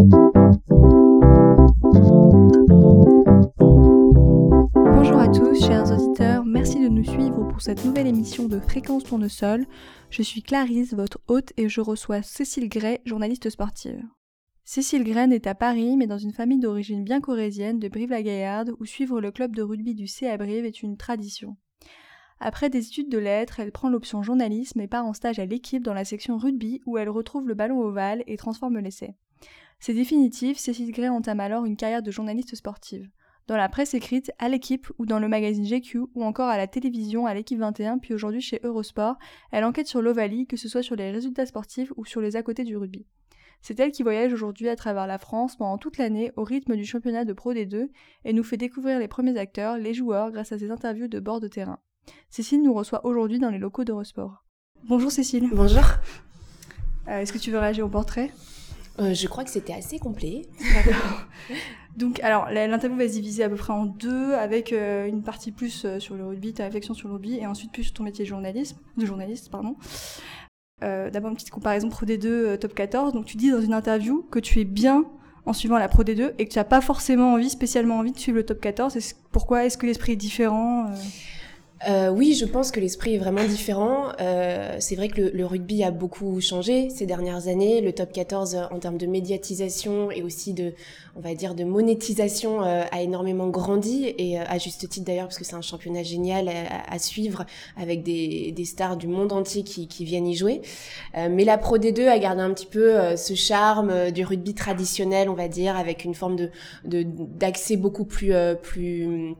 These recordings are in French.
Bonjour à tous, chers auditeurs, merci de nous suivre pour cette nouvelle émission de Fréquence Tournesol. Je suis Clarisse, votre hôte, et je reçois Cécile Gray, journaliste sportive. Cécile Gray est à Paris, mais dans une famille d'origine bien corésienne de Brive-la-Gaillarde, où suivre le club de rugby du C à Brive est une tradition. Après des études de lettres, elle prend l'option journalisme et part en stage à l'équipe dans la section rugby où elle retrouve le ballon ovale et transforme l'essai. C'est définitif, Cécile Gray entame alors une carrière de journaliste sportive. Dans la presse écrite, à l'équipe ou dans le magazine GQ ou encore à la télévision à l'équipe 21 puis aujourd'hui chez Eurosport, elle enquête sur l'Ovalie, que ce soit sur les résultats sportifs ou sur les à côté du rugby. C'est elle qui voyage aujourd'hui à travers la France pendant toute l'année au rythme du championnat de Pro D2 et nous fait découvrir les premiers acteurs, les joueurs, grâce à ses interviews de bord de terrain. Cécile nous reçoit aujourd'hui dans les locaux d'Eurosport. Bonjour Cécile. Bonjour. Euh, Est-ce que tu veux réagir au portrait? Euh, je crois que c'était assez complet. D'accord. Donc, alors, l'interview va se diviser à peu près en deux, avec euh, une partie plus euh, sur le rugby, ta réflexion sur le rugby, et ensuite plus sur ton métier de journalisme, de journaliste, pardon. D'abord, une petite comparaison Pro D2 euh, Top 14. Donc, tu dis dans une interview que tu es bien en suivant la Pro D2 et que tu n'as pas forcément envie, spécialement envie de suivre le Top 14. Est-ce- pourquoi Est-ce que l'esprit est différent euh oui, je pense que l'esprit est vraiment différent. Euh, c'est vrai que le, le rugby a beaucoup changé ces dernières années. Le top 14 euh, en termes de médiatisation et aussi de, on va dire, de monétisation a énormément grandi et à juste titre d'ailleurs parce que c'est un championnat génial à, suivre avec des, stars du monde entier qui, viennent y jouer. Mais la Pro D2 a gardé un petit peu ce charme du rugby traditionnel, on va dire, avec une forme de d'accès beaucoup plus plus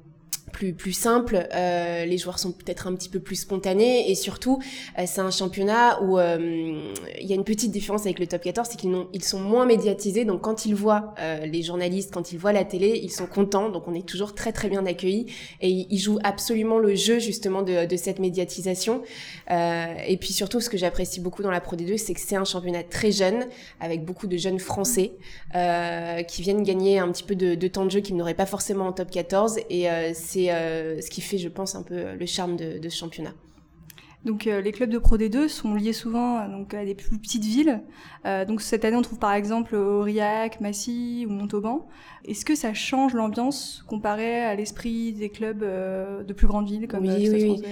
plus plus simple, euh, les joueurs sont peut-être un petit peu plus spontanés et surtout euh, c'est un championnat où euh, il y a une petite différence avec le top 14, c'est qu'ils ils sont moins médiatisés. Donc quand ils voient euh, les journalistes, quand ils voient la télé, ils sont contents. Donc on est toujours très très bien accueillis et ils, jouent absolument le jeu justement de, de cette médiatisation. Euh, et puis surtout ce que j'apprécie beaucoup dans la Pro D2 c'est que c'est un championnat très jeune avec beaucoup de jeunes français qui viennent gagner un petit peu de, de temps de jeu qu'ils n'auraient pas forcément en top 14 et euh, c'est euh, ce qui fait je pense un peu le charme de, de ce championnat. Donc euh, les clubs de Pro D2 sont liés souvent euh, donc, à des plus petites villes. Euh, donc cette année on trouve par exemple Aurillac, Massy ou Montauban. Est-ce que ça change l'ambiance comparé à l'esprit des clubs euh, de plus grandes villes comme Oui, euh, oui,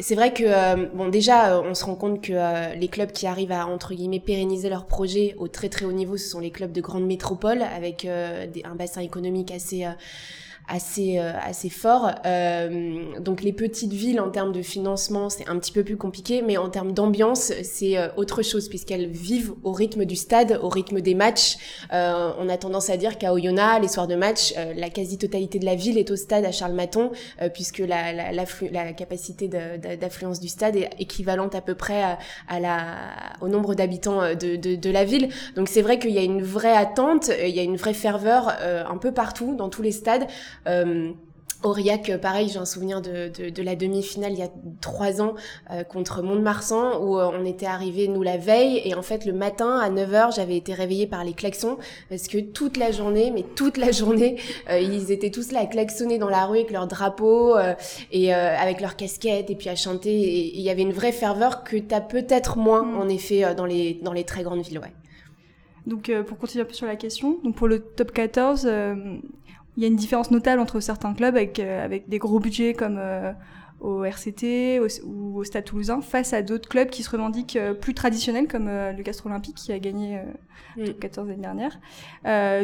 C'est vrai que euh, bon déjà euh, on se rend compte que euh, les clubs qui arrivent à entre guillemets pérenniser leur projet au très très haut niveau, ce sont les clubs de grandes métropoles avec euh, des, un bassin économique assez euh, assez euh, assez fort. Euh, donc les petites villes en termes de financement c'est un petit peu plus compliqué, mais en termes d'ambiance c'est euh, autre chose puisqu'elles vivent au rythme du stade, au rythme des matchs. On a tendance à dire qu'à Oyonnax les soirs de match, la quasi-totalité de la ville est au stade à Charles-Maton euh, puisque la, la, l'afflu- la capacité d'affluence du stade est équivalente à peu près à, à la, au nombre d'habitants de, de, de la ville. Donc c'est vrai qu'il y a une vraie attente, il y a une vraie ferveur euh, un peu partout, dans tous les stades. Euh, Aurillac, euh, pareil, j'ai un souvenir de, de, de la demi-finale il y a trois ans euh, contre Mont-de-Marsan où euh, on était arrivé nous la veille et en fait le matin à 9h j'avais été réveillée par les klaxons parce que toute la journée, mais toute la journée, euh, ils étaient tous là à klaxonner dans la rue avec leur drapeau euh, et avec leurs casquettes et puis à chanter et il y avait une vraie ferveur que t'as peut-être moins Mm. en effet dans les dans les très grandes villes, ouais. Donc pour continuer un peu sur la question, donc pour le top 14, euh, il y a une différence notable entre certains clubs avec, euh, des gros budgets comme euh, au RCT au- ou au Stade Toulousain face à d'autres clubs qui se revendiquent euh, plus traditionnels comme euh, le Castre Olympique qui a gagné euh, Mm. top 14 l'année dernière.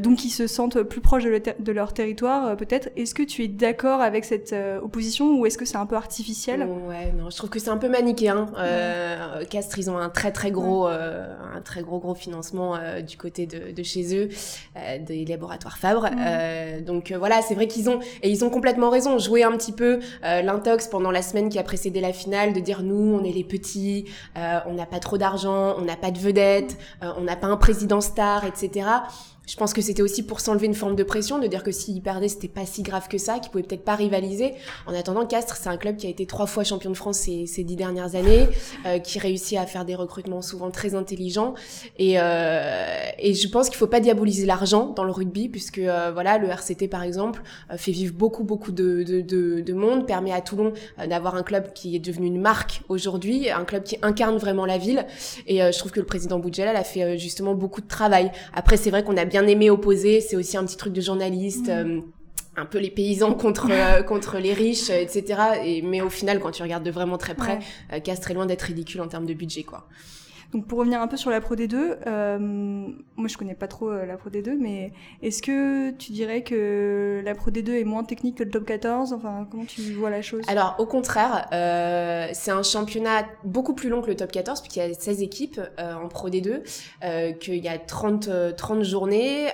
Donc qui se sentent plus proches de, le ter- de leur territoire peut-être. Est-ce que tu es d'accord avec cette opposition ou est-ce que c'est un peu artificiel? Ouais, non, je trouve que c'est un peu manichéen. Euh, Castres, ils ont un très très gros, euh, un très gros gros financement euh, du côté de, de chez eux, des laboratoires Fabre. Donc voilà, c'est vrai qu'ils ont et ils ont complètement raison. Jouer un petit peu l'intox pendant la semaine qui a précédé la finale, de dire nous, on est les petits, euh, on n'a pas trop d'argent, on n'a pas de vedettes, euh, on n'a pas un président star, etc. Je pense que c'était aussi pour s'enlever une forme de pression, de dire que s'ils perdaient, c'était pas si grave que ça, qu'ils pouvaient peut-être pas rivaliser. En attendant, Castres, c'est un club qui a été trois fois champion de France ces, dix dernières années, euh, qui réussit à faire des recrutements souvent très intelligents. Et, euh, et je pense qu'il faut pas diaboliser l'argent dans le rugby, puisque euh, voilà, le RCT par exemple euh, fait vivre beaucoup beaucoup de, de, de, de monde, permet à Toulon euh, d'avoir un club qui est devenu une marque aujourd'hui, un club qui incarne vraiment la ville. Et euh, je trouve que le président Boudjelal a fait justement beaucoup de travail. Après, c'est vrai qu'on a bien aimé opposer. C'est aussi un petit truc de journaliste. Mm. un peu les paysans contre contre les riches, etc. Et mais au final, quand tu regardes de vraiment très près, casse très loin d'être ridicule en termes de budget, quoi. Donc pour revenir un peu sur la Pro D2, euh, moi je connais pas trop euh, la Pro D2, mais est-ce que tu dirais que la Pro D2 est moins technique que le Top 14 Enfin, comment tu vois la chose? Alors au contraire, euh, c'est un championnat beaucoup plus long que le Top 14, puisqu'il y a 16 équipes euh, en Pro D2, euh, qu'il y a 30, 30 journées,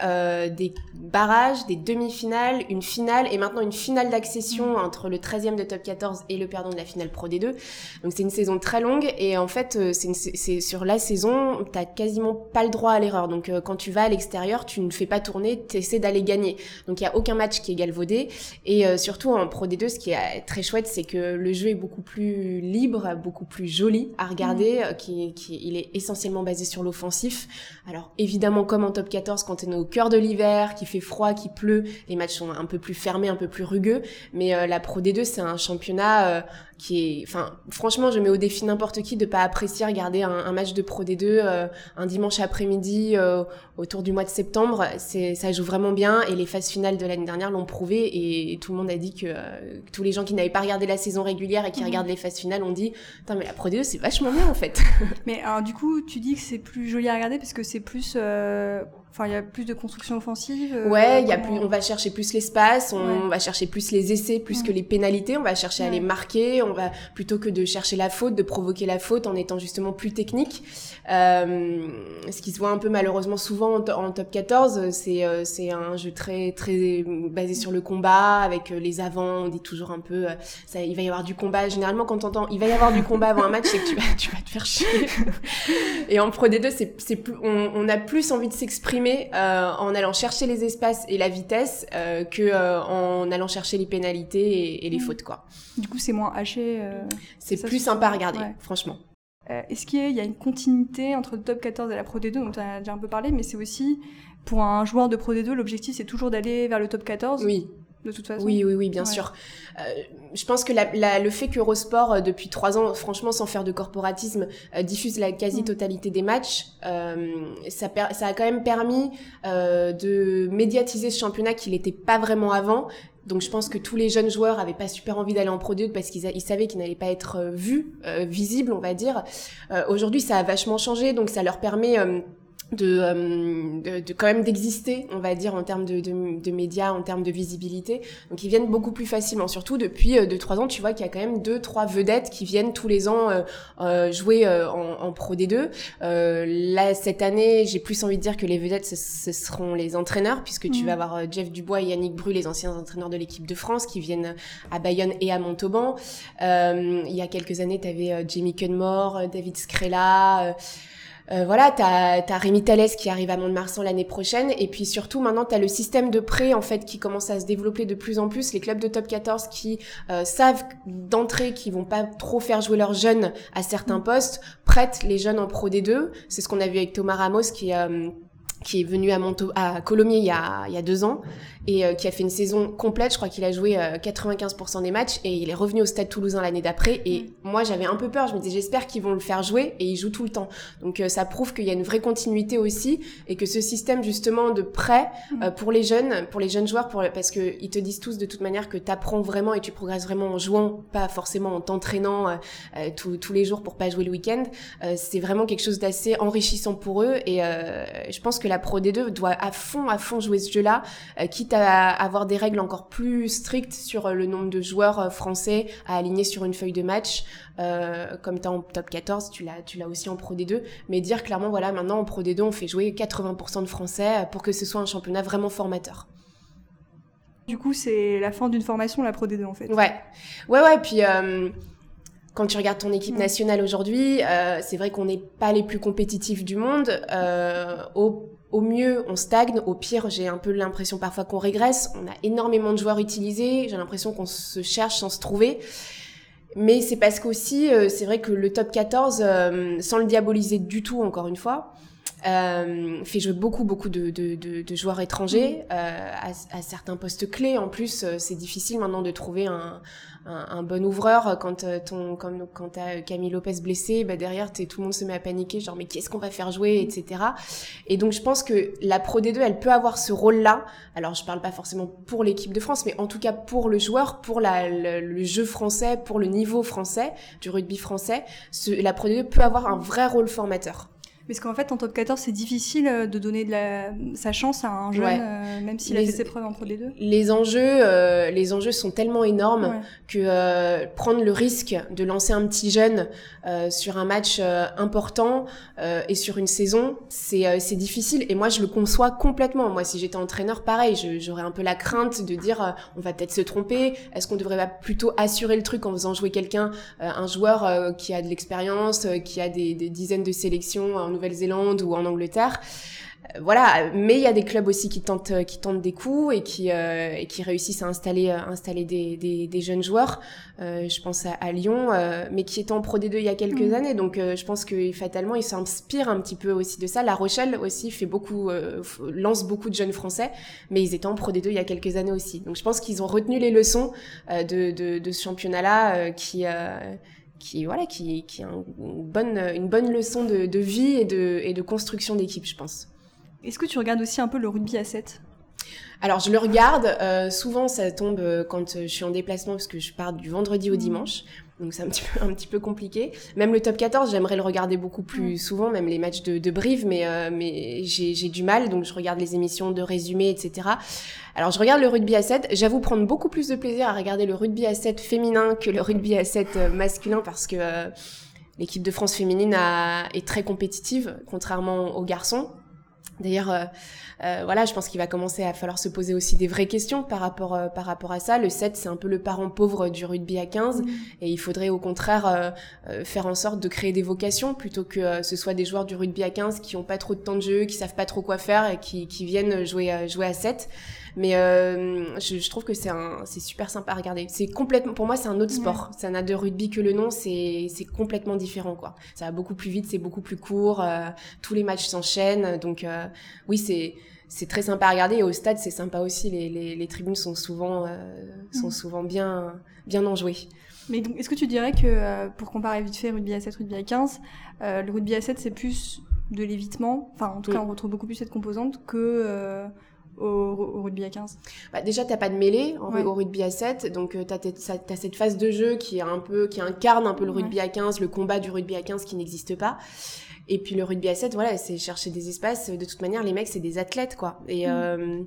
des barrages, des demi-finales, une finale, et maintenant une finale d'accession mmh. entre le 13e de Top 14 et le perdant de la finale Pro D2. Donc c'est une saison très longue, et en fait c'est sur la saison, t'as quasiment pas le droit à l'erreur. Donc euh, quand tu vas à l'extérieur, tu ne fais pas tourner, tu essaies d'aller gagner. Donc il y a aucun match qui est galvaudé. Et euh, surtout en Pro D2, ce qui est très chouette, c'est que le jeu est beaucoup plus libre, beaucoup plus joli à regarder, mmh. euh, qui, qui, il est essentiellement basé sur l'offensif. Alors évidemment, comme en top 14, quand on est au cœur de l'hiver, qu'il fait froid, qu'il pleut, les matchs sont un peu plus fermés, un peu plus rugueux. Mais la Pro D2, c'est un championnat qui est, enfin, franchement, je mets au défi n'importe qui de pas apprécier regarder un, un match de Pro D2 euh, un dimanche après-midi euh, autour du mois de septembre. C'est, ça joue vraiment bien et les phases finales de l'année dernière l'ont prouvé et, tout le monde a dit que, euh, tous les gens qui n'avaient pas regardé la saison régulière et qui mhm. regardent les phases finales ont dit, mais la Pro D2 c'est vachement bien en fait. mais alors du coup, tu dis que c'est plus joli à regarder parce que c'est plus Enfin, il y a plus de construction offensive. Euh, ouais, il y a plus, on va chercher plus l'espace, on va chercher plus les essais, plus que les pénalités. On va chercher à les marquer. On va plutôt que de chercher la faute, de provoquer la faute en étant justement plus technique. Euh, ce qui se voit un peu malheureusement souvent en, top 14, c'est euh, c'est un jeu très très basé sur le combat avec euh, les avants. On dit toujours un peu, ça, il va y avoir du combat. Généralement, quand t'entends, il va y avoir du combat avant un match, c'est que tu vas tu vas te faire chier. Et en Pro D2, c'est c'est plus, on, on a plus envie de s'exprimer euh, en allant chercher les espaces et la vitesse euh, que euh, en allant chercher les pénalités et, les mm. fautes quoi. Du coup, c'est moins haché. c'est plus sympa à regarder, franchement. Est-ce qu'il y, a une continuité entre le top 14 et la Pro D2 Donc, tu as déjà un peu parlé, mais c'est aussi pour un joueur de Pro D2, l'objectif c'est toujours d'aller vers le top 14. Oui de toute façon. Oui, oui, oui, bien sûr. Euh, je pense que la, le fait qu'Eurosport, euh, depuis trois ans, franchement, sans faire de corporatisme, euh, diffuse la quasi-totalité des matchs, euh, ça, ça a quand même permis euh, de médiatiser ce championnat qui n'était pas vraiment avant. Donc je pense que tous les jeunes joueurs avaient pas super envie d'aller en Pro 2 parce qu'ils ils savaient qu'ils n'allaient pas être vus, visibles, on va dire. Aujourd'hui, ça a vachement changé, donc ça leur permet euh, de, de, quand même d'exister, on va dire, en termes de, de, de, médias, en termes de visibilité. Donc ils viennent beaucoup plus facilement. Surtout depuis 2-3 euh, ans, tu vois qu'il y a quand même deux trois vedettes qui viennent tous les ans euh, euh jouer en, en, Pro D2. là, cette année, j'ai plus envie de dire que les vedettes, ce, seront les entraîneurs, puisque tu vas avoir Jeff Dubois et Yannick Bru, les anciens entraîneurs de l'équipe de France, qui viennent à Bayonne et à Montauban. il y a quelques années, tu avais Jamie Cunmore, David Scrella... Euh, voilà, t'as as Rémi Thalès qui arrive à Mont-de-Marsan l'année prochaine, et puis surtout maintenant t'as le système de prêt en fait qui commence à se développer de plus en plus. Les clubs de top 14 qui euh, savent d'entrée qu'ils vont pas trop faire jouer leurs jeunes à certains mm. postes, prêtent les jeunes en Pro D2. C'est ce qu'on a vu avec Thomas Ramos qui euh, qui est venu à, Monto à Colomiers il y, a, il y a deux ans et euh, qui a fait une saison complète. Je crois qu'il a joué 95% euh, des matchs et il est revenu au Stade Toulousain l'année d'après. Et mm. moi, j'avais un peu peur. Je me disais, j'espère qu'ils vont le faire jouer et il joue tout le temps. Donc, euh, ça prouve qu'il y a une vraie continuité aussi et que ce système justement de prêt mm. pour les jeunes, pour les jeunes joueurs, pour, parce que ils te disent tous de toute manière que tu apprends vraiment et tu progresses vraiment en jouant, pas forcément en t'entraînant tous les jours pour pas jouer le week-end. c'est vraiment quelque chose d'assez enrichissant pour eux et je pense que la Pro D2 doit à fond, à fond jouer ce jeu-là, quitte à avoir des règles encore plus strictes sur euh, le nombre de joueurs euh, français à aligner sur une feuille de match. Euh, comme tu en top 14, tu l'as, tu l'as aussi en Pro D2. Mais dire clairement, voilà, maintenant en Pro D2, on fait jouer 80% de Français pour que ce soit un championnat vraiment formateur. Du coup, c'est la fin d'une formation, la Pro D2, en fait. Ouais. Ouais, ouais, puis... quand tu regardes ton équipe nationale aujourd'hui, c'est vrai qu'on n'est pas les plus compétitifs du monde. au au mieux, on stagne. Au pire, j'ai un peu l'impression parfois qu'on régresse. On a énormément de joueurs utilisés. J'ai l'impression qu'on se cherche sans se trouver. Mais c'est parce qu'aussi, euh, c'est vrai que le top 14, euh, sans le diaboliser du tout, encore une fois, fait jouer beaucoup beaucoup de, de, de, joueurs étrangers à, à, certains postes clés. En plus, c'est difficile maintenant de trouver un, un, bon ouvreur quand ton comme quand t'as Camille Lopez blessé, bah derrière tout le monde se met à paniquer, genre mais qu'est-ce qu'on va faire jouer, etc. Et donc je pense que la Pro D2, elle peut avoir ce rôle-là. Alors je parle pas forcément pour l'équipe de France, mais en tout cas pour le joueur, pour la, le, jeu français, pour le niveau français du rugby français, la Pro D2 peut avoir un vrai rôle formateur. Parce qu'en fait, en top 14, c'est difficile euh, de donner de la... sa chance à un jeune, euh, même s'il a fait ses preuves en Pro D2. Les enjeux, euh, les enjeux sont tellement énormes que prendre le risque de lancer un petit jeune sur un match important et sur une saison, c'est c'est difficile. Et moi, je le conçois complètement. Moi, si j'étais entraîneur, pareil, j'aurais un peu la crainte de dire, on va peut-être se tromper. Est-ce qu'on devrait pas plutôt assurer le truc en faisant jouer quelqu'un, un joueur qui a de l'expérience, qui a des, des dizaines de sélections en Nouvelle-Zélande ou en Angleterre. Euh, voilà, mais il y a des clubs aussi qui tentent, qui tentent des coups et qui, euh, et qui réussissent à installer, installer des, des, des jeunes joueurs. Euh, je pense à, Lyon, mais qui étaient en Pro D2 il y a quelques mm. années. Donc je pense que fatalement, ils s'inspirent un petit peu aussi de ça. La Rochelle aussi fait beaucoup, lance beaucoup de jeunes Français, mais ils étaient en Pro D2 il y a quelques années aussi. Donc je pense qu'ils ont retenu les leçons de, de, de ce championnat qui qui voilà qui, qui a une bonne une bonne leçon de, de vie et de et de construction d'équipe je pense. Est-ce que tu regardes aussi un peu le rugby à 7 alors je le regarde, euh, souvent ça tombe euh, quand euh, je suis en déplacement parce que je pars du vendredi au mmh. dimanche donc c'est un petit peu un petit peu compliqué. Même le top 14, j'aimerais le regarder beaucoup plus souvent, même les matchs de, de Brive, mais euh, mais j'ai j'ai du mal, donc je regarde les émissions de résumé, etc. Alors je regarde le rugby à 7. J'avoue prendre beaucoup plus de plaisir à regarder le rugby à 7 féminin que le rugby à 7 euh, masculin parce que euh, l'équipe de France féminine a, est très compétitive, contrairement aux garçons. D'ailleurs, euh, euh, voilà, je pense qu'il va commencer à falloir se poser aussi des vraies questions par rapport euh, par rapport à ça. Le 7, c'est un peu le parent pauvre du rugby à 15 mm. et il faudrait au contraire faire en sorte de créer des vocations plutôt que ce soit des joueurs du rugby à 15 qui ont pas trop de temps de jeu, qui savent pas trop quoi faire et qui, qui viennent jouer jouer à 7. Mais euh, je, je, trouve que c'est super sympa à regarder. C'est complètement, pour moi, c'est un autre sport. Ça n'a de rugby que le nom. C'est, complètement différent, quoi. Ça va beaucoup plus vite, c'est beaucoup plus court. Euh, tous les matchs s'enchaînent. Donc, euh, oui, c'est, c'est très sympa à regarder. Et au stade, c'est sympa aussi. Les, les, les, tribunes sont souvent, sont mm. souvent bien, bien enjouées. Mais est-ce que tu dirais que, pour comparer vite fait rugby à 7, rugby à 15, le rugby à 7, c'est plus de l'évitement, enfin en tout cas on retrouve beaucoup plus cette composante que au, rugby à 15 bah Déjà, t'as pas de mêlée au rugby à 7, donc euh, t'as as cette phase de jeu qui est un peu, qui incarne un peu le rugby à 15, le combat du rugby à 15 qui n'existe pas. Et puis le rugby à 7, voilà, c'est chercher des espaces. De toute manière, les mecs, c'est des athlètes, quoi. Et mm. euh,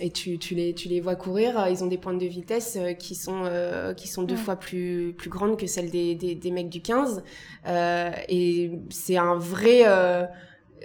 et tu, tu, les, tu les vois courir, ils ont des pointes de vitesse euh, qui sont, euh, qui sont deux fois plus, plus grandes que celles des, des, des mecs du 15. Euh, et c'est un vrai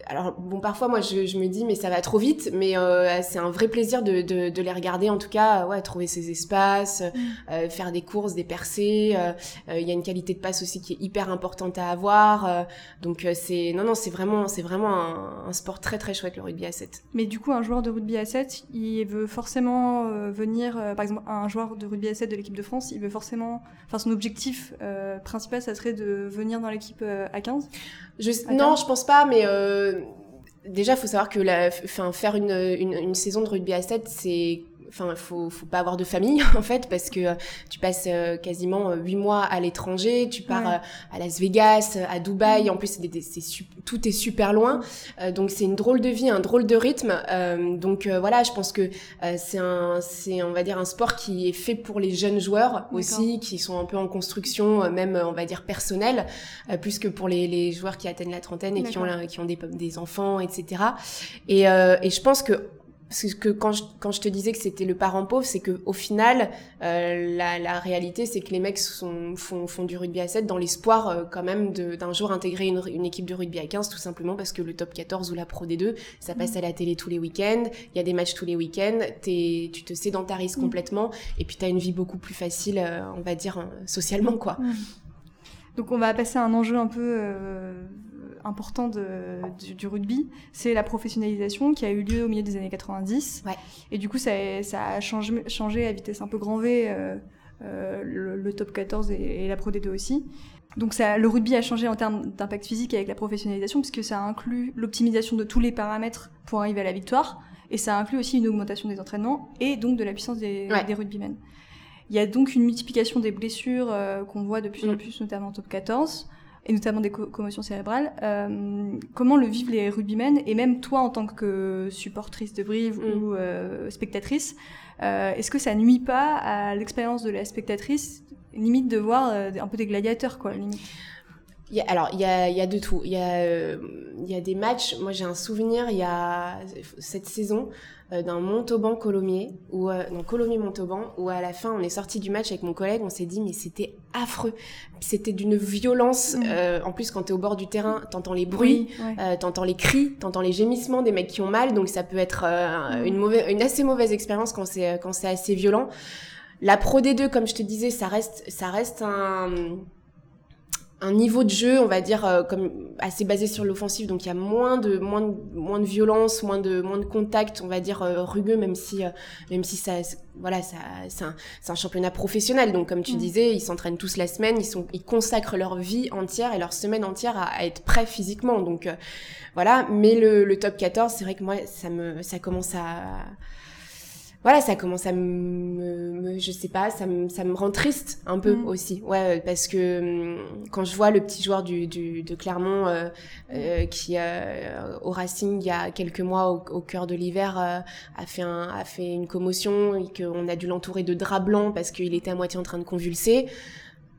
alors bon parfois moi je, je, me dis mais ça va trop vite mais euh, c'est un vrai plaisir de, de, de, les regarder en tout cas ouais trouver ces espaces mm. euh, faire des courses des percées euh, euh, il y a une qualité de passe aussi qui est hyper importante à avoir donc c'est non non c'est vraiment c'est vraiment un, un, sport très très chouette le rugby à 7 mais du coup un joueur de rugby à 7 il veut forcément venir par exemple un joueur de rugby à 7 de l'équipe de France il veut forcément enfin son objectif principal ça serait de venir dans l'équipe à 15 je, non, je pense pas, mais euh, déjà, il faut savoir que la, faire une, une, une, saison de rugby à 7, c'est enfin faut faut pas avoir de famille en fait parce que euh, tu passes euh, quasiment euh, huit mois à l'étranger tu pars à Las Vegas à Dubaï en plus c'est tout est super loin donc c'est une drôle de vie un drôle de rythme donc voilà je pense que c'est un c'est on va dire un sport qui est fait pour les jeunes joueurs aussi qui sont un peu en construction même on va dire personnelle plus que pour les, les joueurs qui atteignent la trentaine et qui ont qui ont des, des enfants etc et, et je pense que parce que quand je, quand je te disais que c'était le parent pauvre, c'est que au final, euh, la, la, réalité, c'est que les mecs sont, font, font du rugby à 7 dans l'espoir euh, quand même d'un jour intégrer une, une, équipe de rugby à 15, tout simplement parce que le top 14 ou la Pro D2, ça passe mm. à la télé tous les week-ends, il y a des matchs tous les week-ends, tu te sédentarises mm. complètement, et puis tu as une vie beaucoup plus facile, euh, on va dire, euh, socialement, quoi. Mm. Donc on va passer à un enjeu un peu important de, du, rugby, c'est la professionnalisation qui a eu lieu au milieu des années 90. Ouais. Et du coup, ça, ça a changé, changé, à vitesse un peu grand V euh, euh, le, top 14 et, la Pro D2 aussi. Donc ça, le rugby a changé en termes d'impact physique avec la professionnalisation, puisque ça inclut l'optimisation de tous les paramètres pour arriver à la victoire, et ça inclut aussi une augmentation des entraînements et donc de la puissance des, des rugbymen. Il y a donc une multiplication des blessures euh, qu'on voit de plus en mm. plus, notamment en top 14, et notamment des commotions cérébrales. Euh, comment le vivent les rugbymen, et même toi en tant que supportrice de Brive mm. ou euh, spectatrice, est-ce que ça nuit pas à l'expérience de la spectatrice limite de voir euh, un peu des gladiateurs, quoi, limite? Il y a, alors, il y a, il y a de tout. Il y, a, euh, il y a des matchs. Moi, j'ai un souvenir, il y a cette saison, euh, d'un Montauban-Colomiers, ou euh, non, Colomiers-Montauban, où à la fin, on est sorti du match avec mon collègue, on s'est dit, mais c'était affreux. C'était d'une violence. Mm. Euh, en plus, quand t'es au bord du terrain, t'entends les bruits, t'entends les cris, t'entends les gémissements des mecs qui ont mal, donc ça peut être mm. une, mauvaise, une assez mauvaise expérience quand c'est quand c'est assez violent. La Pro D2, comme je te disais, ça reste, ça reste un, un niveau de jeu, on va dire, euh, comme assez basé sur l'offensive, donc il y a moins de, moins de, moins de violence, moins de, moins de contact, on va dire, euh, rugueux, même si, euh, même si ça, voilà, ça, c'est un, un, championnat professionnel. Donc, comme tu mm. disais, ils s'entraînent tous la semaine, ils sont, ils consacrent leur vie entière et leur semaine entière à, à être prêts physiquement. Donc, voilà. Mais le, le top 14, c'est vrai que moi, ça me, ça commence à, voilà, ça commence à me, je sais pas, ça me, ça me rend triste un peu mm. aussi. Ouais, parce que hum, quand je vois le petit joueur du, du de Clermont euh, euh, qui euh, au Racing il y a quelques mois au, au cœur de l'hiver euh, a fait un, a fait une commotion et qu'on a dû l'entourer de draps blancs parce qu'il était à moitié en train de convulser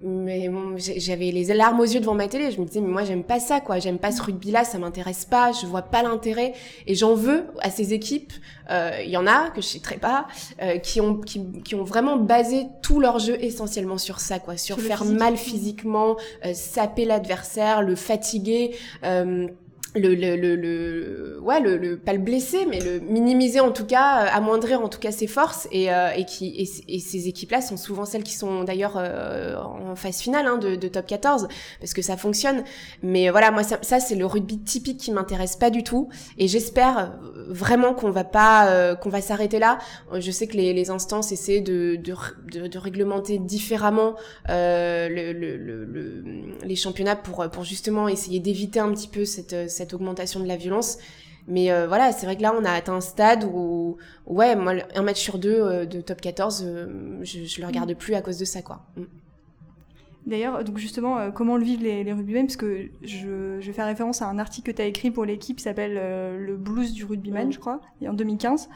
mais j'avais les larmes aux yeux devant ma télé. Je me disais, mais moi, j'aime pas ça, quoi. J'aime pas ce rugby-là, ça m'intéresse pas, je vois pas l'intérêt. Et j'en veux à ces équipes. Euh, il y en a, que je citerai pas, euh, qui, ont, qui, qui, ont vraiment basé tout leur jeu essentiellement sur ça, quoi. Sur, faire mal physiquement, euh, saper l'adversaire, le fatiguer. Euh, le, le, le, le, ouais le, le, pas le blesser mais le minimiser en tout cas euh, amoindrir en tout cas ses forces et, euh, et qui et, ces équipes là sont souvent celles qui sont d'ailleurs euh, en phase finale hein, de, de, top 14 parce que ça fonctionne. Mais voilà moi ça, ça c'est le rugby typique qui m'intéresse pas du tout et j'espère vraiment qu'on va pas qu'on va s'arrêter là. Je sais que les, les instances essaient de, de, de, réglementer différemment le, le, les championnats pour pour justement essayer d'éviter un petit peu cette augmentation de la violence. Mais euh, voilà, c'est vrai que là, on a atteint un stade où, ouais, moi, un match sur deux euh, de top 14, euh, je, je le regarde plus à cause de ça, quoi. D'ailleurs, donc justement, comment le vivent les, les rugbymen Parce que je, je fais référence à un article que tu as écrit pour l'équipe qui s'appelle Le blues du rugbyman, je crois, en 2015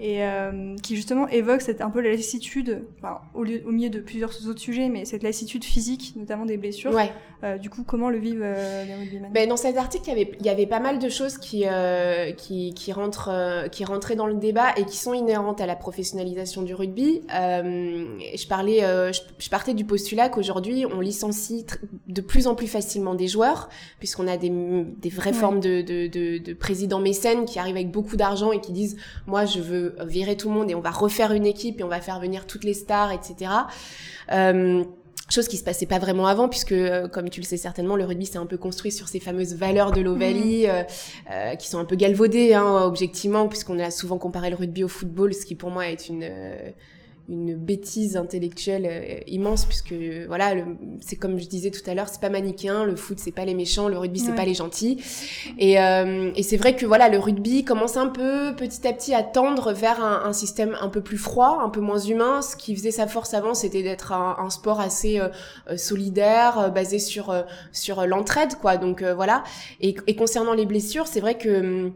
et euh, qui justement évoque cette un peu la lassitude, enfin, au, lieu, au, milieu de plusieurs autres sujets, mais cette lassitude physique, notamment des blessures. Ouais. Euh, du coup, comment le vivent euh, les rugbymen? Ben, Dans cet article, il y avait, pas mal de choses qui, euh, qui, qui, rentrent, euh, qui rentraient dans le débat et qui sont inhérentes à la professionnalisation du rugby. je, parlais, je, je, partais du postulat qu'aujourd'hui, on licencie de plus en plus facilement des joueurs, puisqu'on a des, des vraies ouais. formes de, de, de, de présidents mécènes qui arrivent avec beaucoup d'argent et qui disent, moi, je veux virer tout le monde et on va refaire une équipe et on va faire venir toutes les stars, etc. Euh, chose qui se passait pas vraiment avant puisque euh, comme tu le sais certainement le rugby s'est un peu construit sur ces fameuses valeurs de l'Ovalie mmh. euh, euh, qui sont un peu galvaudées hein, objectivement puisqu'on a souvent comparé le rugby au football ce qui pour moi est une une bêtise intellectuelle euh, immense puisque voilà c'est comme je disais tout à l'heure c'est pas manichéen le foot c'est pas les méchants le rugby c'est ouais. pas les gentils. Et, euh, et c'est vrai que voilà le rugby commence un peu petit à petit à tendre vers un, un, système un peu plus froid un peu moins humain. Ce qui faisait sa force avant c'était d'être un, un, sport assez euh, euh solidaire basé sur sur l'entraide quoi. Donc voilà. Et, et concernant les blessures c'est vrai que hum,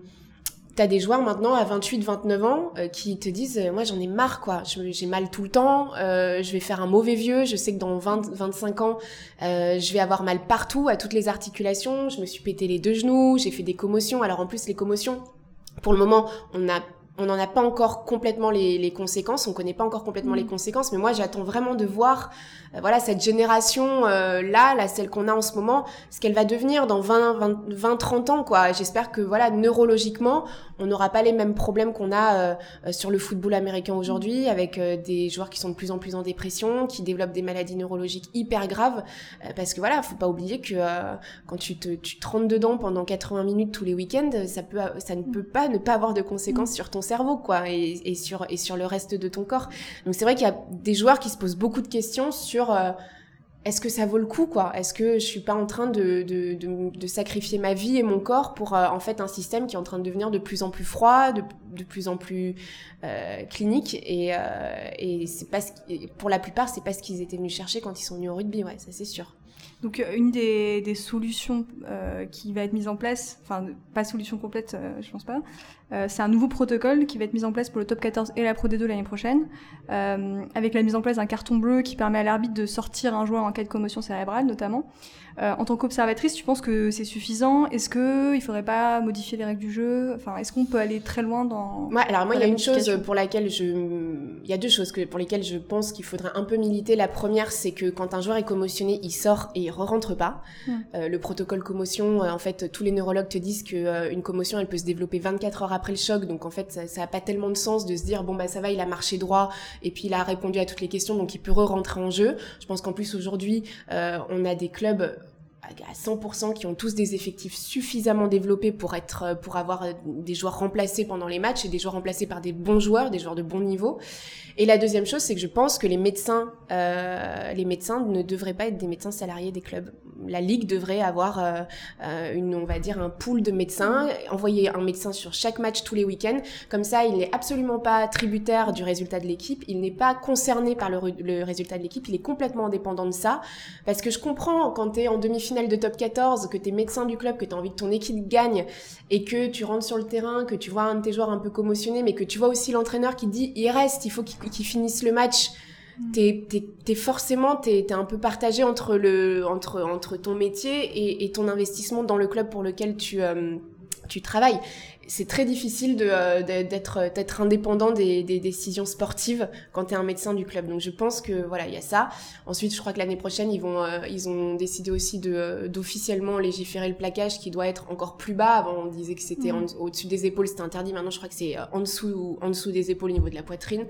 T'as des joueurs maintenant à 28, 29 ans euh, qui te disent euh, moi j'en ai marre quoi, j'ai mal tout le temps, euh, je vais faire un mauvais vieux, je sais que dans 20, 25 ans je vais avoir mal partout à toutes les articulations, je me suis pété les deux genoux, j'ai fait des commotions. Alors en plus les commotions, pour le moment on a on n'en a pas encore complètement les, les, conséquences, on connaît pas encore complètement mmh. les conséquences, mais moi j'attends vraiment de voir, euh, voilà, cette génération euh, là, là, celle qu'on a en ce moment, ce qu'elle va devenir dans 20, 20, 20 30 ans, quoi. J'espère que voilà, neurologiquement, on n'aura pas les mêmes problèmes qu'on a euh, euh sur le football américain aujourd'hui, avec euh, des joueurs qui sont de plus en plus en dépression, qui développent des maladies neurologiques hyper graves, parce que voilà, faut pas oublier que quand tu te, tu te rentres dedans pendant 80 minutes tous les week-ends, ça peut, ça ne peut pas ne pas avoir de conséquences mmh. sur ton cerveau, quoi, et, sur, et sur le reste de ton corps. Donc c'est vrai qu'il y a des joueurs qui se posent beaucoup de questions sur... Euh, est-ce que ça vaut le coup quoi? Est-ce que je suis pas en train de, de, sacrifier ma vie et mon corps pour en fait un système qui est en train de devenir de plus en plus froid, de, de plus en plus euh, clinique? Et, et c'est pas ce pour la plupart c'est pas ce qu'ils étaient venus chercher quand ils sont venus au rugby, ouais, ça c'est sûr. Donc euh, une des, des solutions euh, qui va être mise en place, enfin pas solution complète, euh, je pense pas, euh, c'est un nouveau protocole qui va être mis en place pour le top 14 et la Pro D2 l'année prochaine, euh, avec la mise en place d'un carton bleu qui permet à l'arbitre de sortir un joueur en cas de commotion cérébrale notamment. Euh, en tant qu'observatrice, tu penses que c'est suffisant? Est-ce que il faudrait pas modifier les règles du jeu? Enfin, est-ce qu'on peut aller très loin dans Ouais, alors moi, il y a une chose pour laquelle je, il y a deux choses que pour lesquelles je pense qu'il faudrait un peu militer. La première, c'est que quand un joueur est commotionné, il sort et il re-rentre pas. Le protocole commotion, en fait, tous les neurologues te disent que une commotion, elle peut se développer 24 heures après le choc. Donc en fait, ça, ça a pas tellement de sens de se dire bon bah ça va, il a marché droit et puis il a répondu à toutes les questions, donc il peut re-rentrer en jeu. Je pense qu'en plus aujourd'hui, on a des clubs à 100% qui ont tous des effectifs suffisamment développés pour être euh, pour avoir euh, des joueurs remplacés pendant les matchs et des joueurs remplacés par des bons joueurs, des joueurs de bon niveau. Et la deuxième chose, c'est que je pense que les médecins, euh, les médecins ne devraient pas être des médecins salariés des clubs. La ligue devrait avoir euh, euh, une, on va dire, un pool de médecins, envoyer un médecin sur chaque match tous les week-ends. Comme ça, il n'est absolument pas tributaire du résultat de l'équipe. Il n'est pas concerné par le, le résultat de l'équipe. Il est complètement indépendant de ça. Parce que je comprends quand tu es en demi-finale de top 14, que tu es médecin du club, que tu as envie que ton équipe gagne et que tu rentres sur le terrain, que tu vois un de tes joueurs un peu commotionné, mais que tu vois aussi l'entraîneur qui dit il reste, il faut qu'il qui finissent le match. T'es es, forcément t'es es un peu partagé entre le entre entre ton métier et, et, ton investissement dans le club pour lequel tu euh, tu travailles. C'est très difficile euh, d'être d'être indépendant des, des, décisions sportives quand tu es un médecin du club. Donc je pense que voilà, il y a ça. Ensuite, je crois que l'année prochaine, ils vont euh, ils ont décidé aussi de d'officiellement légiférer le plaquage qui doit être encore plus bas. Avant, on disait que c'était mm. au-dessus des épaules, c'était interdit. Maintenant, je crois que c'est en dessous en dessous des épaules au niveau de la poitrine.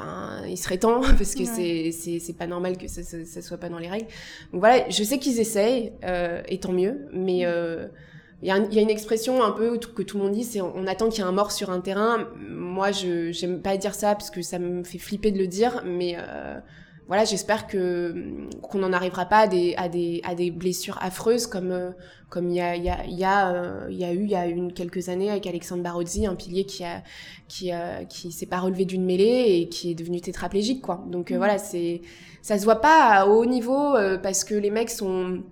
Enfin, il serait temps parce que c'est c'est pas normal que ça, ça, soit pas dans les règles. Donc voilà, je sais qu'ils essayent euh, et tant mieux, mais euh, il y, a y, a une expression un peu que tout le monde dit, c'est on attend qu'il y ait un mort sur un terrain. Moi, je j'aime pas dire ça parce que ça me fait flipper de le dire, mais euh, voilà, j'espère que qu'on n'en arrivera pas à des à des à des blessures affreuses comme euh, comme il y a il y a il y a euh, il y a eu il y a une quelques années avec Alexandre Barozzi, un pilier qui a qui a, qui s'est pas relevé d'une mêlée et qui est devenu tétraplégique quoi. Donc euh, mmh. voilà, c'est ça se voit pas à haut niveau parce que les mecs sont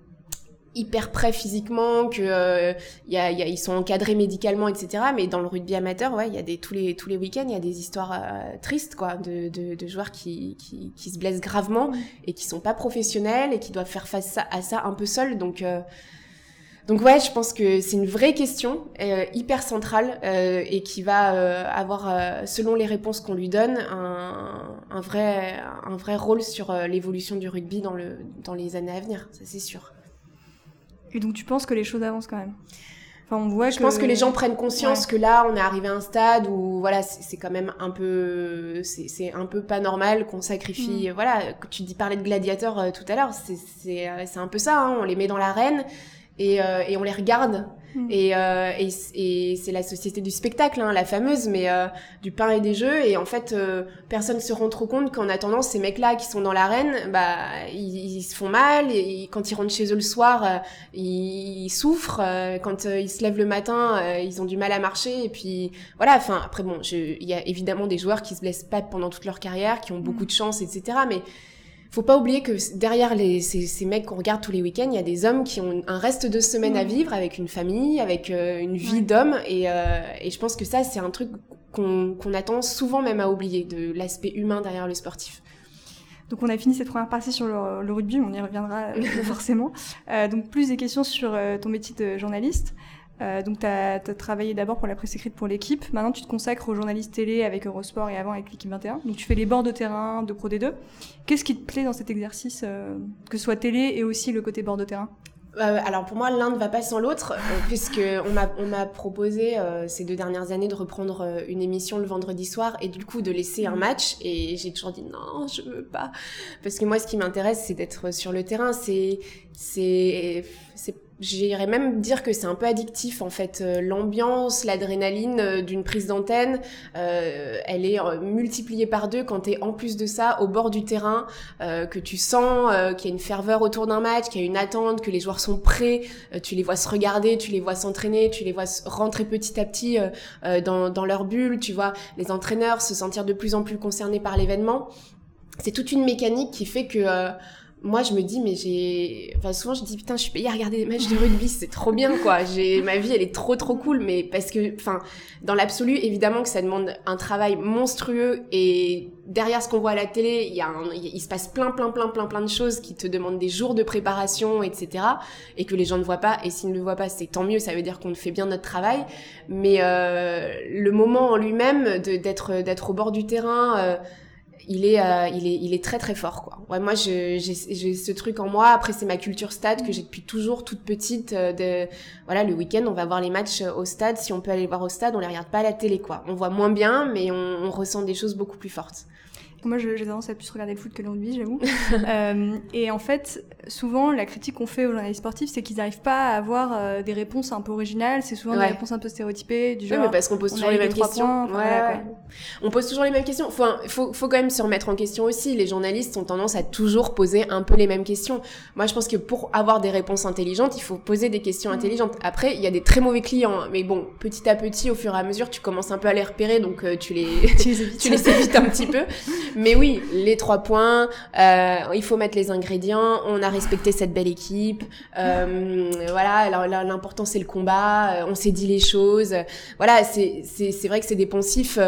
hyper prêts physiquement, que euh, y a, y a, ils sont encadrés médicalement, etc. Mais dans le rugby amateur, ouais, il y a des tous les tous les week-ends, il y a des histoires euh, tristes, quoi, de, de, de joueurs qui, qui, qui se blessent gravement et qui sont pas professionnels et qui doivent faire face à, ça un peu seuls. Donc euh, donc ouais, je pense que c'est une vraie question euh, hyper centrale euh, et qui va euh, avoir, selon les réponses qu'on lui donne, un, un, vrai un vrai rôle sur l'évolution du rugby dans le dans les années à venir. Ça c'est sûr. Et donc tu penses que les choses avancent quand même? Enfin, on voit je pense que les gens prennent conscience que là, on est arrivé à un stade où voilà, c'est quand même un peu, c'est un peu pas normal qu'on sacrifie. Mm. Voilà, tu dis parler de gladiateurs euh, tout à l'heure, c'est euh, c'est un peu ça. Hein, on les met dans l'arène et, euh, et on les regarde Mm. Et, euh, et, et c'est la société du spectacle, hein, la fameuse, mais euh, du pain et des jeux. Et en fait, euh, personne se rend trop compte qu'en attendant, ces mecs-là qui sont dans l'arène, bah, ils, ils, se font mal. Et quand ils rentrent chez eux le soir, euh, ils, ils, souffrent. Euh, quand ils se lèvent le matin, ils ont du mal à marcher. Et puis voilà. Enfin, après bon, il y a évidemment des joueurs qui se blessent pas pendant toute leur carrière, qui ont beaucoup mm. de chance, etc. Mais faut pas oublier que derrière les, ces, ces mecs qu'on regarde tous les week-ends, il y a des hommes qui ont un reste de semaine à vivre avec une famille, avec euh, une vie d'homme. Et, euh, et, je pense que ça, c'est un truc qu'on attend souvent même à oublier, de l'aspect humain derrière le sportif. Donc on a fini cette première partie sur le, le rugby, on y reviendra euh, forcément. Euh, donc plus des questions sur ton métier de journaliste. Euh, donc, tu as, travaillé d'abord pour la presse écrite pour l'équipe. Maintenant, tu te consacres aux journalistes télé avec Eurosport et avant avec l'équipe 21. Donc, tu fais les bords de terrain de Pro D2. Qu'est-ce qui te plaît dans cet exercice, euh, que ce soit télé et aussi le côté bord de terrain? Euh, alors pour moi, l'un ne va pas sans l'autre, puisque on m'a on m'a proposé ces deux dernières années de reprendre une émission le vendredi soir et du coup de laisser un mm. match. Et j'ai toujours dit non, je veux pas, parce que moi, ce qui m'intéresse, c'est d'être sur le terrain. C'est c'est c'est j'irais même dire que c'est un peu addictif en fait. Euh, l'ambiance, l'adrénaline euh, d'une prise d'antenne, euh, elle est multipliée par deux quand tu es en plus de ça au bord du terrain, que tu sens qu'il y a une ferveur autour d'un match, qu'il y a une attente, que les joueurs sont prêts, tu les vois se regarder, tu les vois s'entraîner, tu les vois rentrer petit à petit dans leur bulle, tu vois les entraîneurs se sentir de plus en plus concernés par l'événement. C'est toute une mécanique qui fait que moi je me dis mais j'ai enfin souvent je dis putain je suis payée à regarder des matchs de rugby c'est trop bien quoi. J'ai ma vie elle est trop trop cool mais parce que enfin dans l'absolu évidemment que ça demande un travail monstrueux et derrière ce qu'on voit à la télé il y a il se passe plein plein plein plein plein de choses qui te demandent des jours de préparation etc et que les gens ne voient pas et s'ils ne le voient pas c'est tant mieux ça veut dire qu'on fait bien notre travail. Mais euh, le moment en lui-même d'être d'être au bord du terrain euh, il est, euh, il est, il est très très fort quoi. Ouais, moi j'ai ce truc en moi. Après c'est ma culture stade que j'ai depuis toujours toute petite. Euh, de voilà le week-end on va voir les matchs au stade. Si on peut aller voir au stade, on les regarde pas à la télé quoi. On voit moins bien, mais on, on ressent des choses beaucoup plus fortes. Moi, j'ai tendance à plus regarder le foot que le rugby, j'avoue. euh, et en fait, souvent, la critique qu'on fait aux journalistes sportifs, c'est qu'ils n'arrivent pas à avoir euh, des réponses un peu originales. C'est souvent des réponses un peu stéréotypées, du genre. Oui, mais parce qu'on pose toujours les mêmes questions. ouais, on pose toujours les mêmes questions. Faut, faut, faut quand même se remettre en question aussi. Les journalistes ont tendance à toujours poser un peu les mêmes questions. Moi, je pense que pour avoir des réponses intelligentes, il faut poser des questions mm. intelligentes. Après, il y a des très mauvais clients, mais bon, petit à petit, au fur et à mesure, tu commences un peu à les repérer, donc euh, tu les, tu les évites un petit peu. Mais oui, les trois points, euh, il faut mettre les ingrédients, on a respecté cette belle équipe, euh, voilà, l'important c'est le combat, euh, on s'est dit les choses, voilà, c'est vrai que c'est des poncifs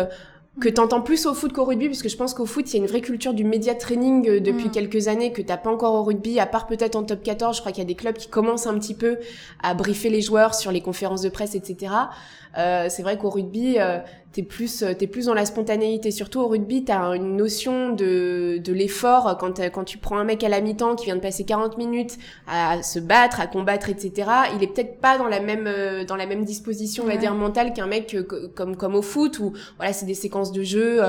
que t'entends plus au foot qu'au rugby, parce que je pense qu'au foot, il y a une vraie culture du média training euh, depuis mm. quelques années que t'as pas encore au rugby, à part peut-être en top 14. Je crois qu'il y a des clubs qui commencent un petit peu à briefer les joueurs sur les conférences de presse, etc. Euh, c'est vrai qu'au rugby, euh, t'es plus, t'es plus dans la spontanéité. Surtout au rugby, t'as une notion de, de l'effort quand, quand tu prends un mec à la mi-temps qui vient de passer 40 minutes à se battre, à combattre, etc. Il est peut-être pas dans la même, euh, dans la même disposition, on va dire mentale qu'un mec comme, comme au foot où voilà, c'est des séquences de jeu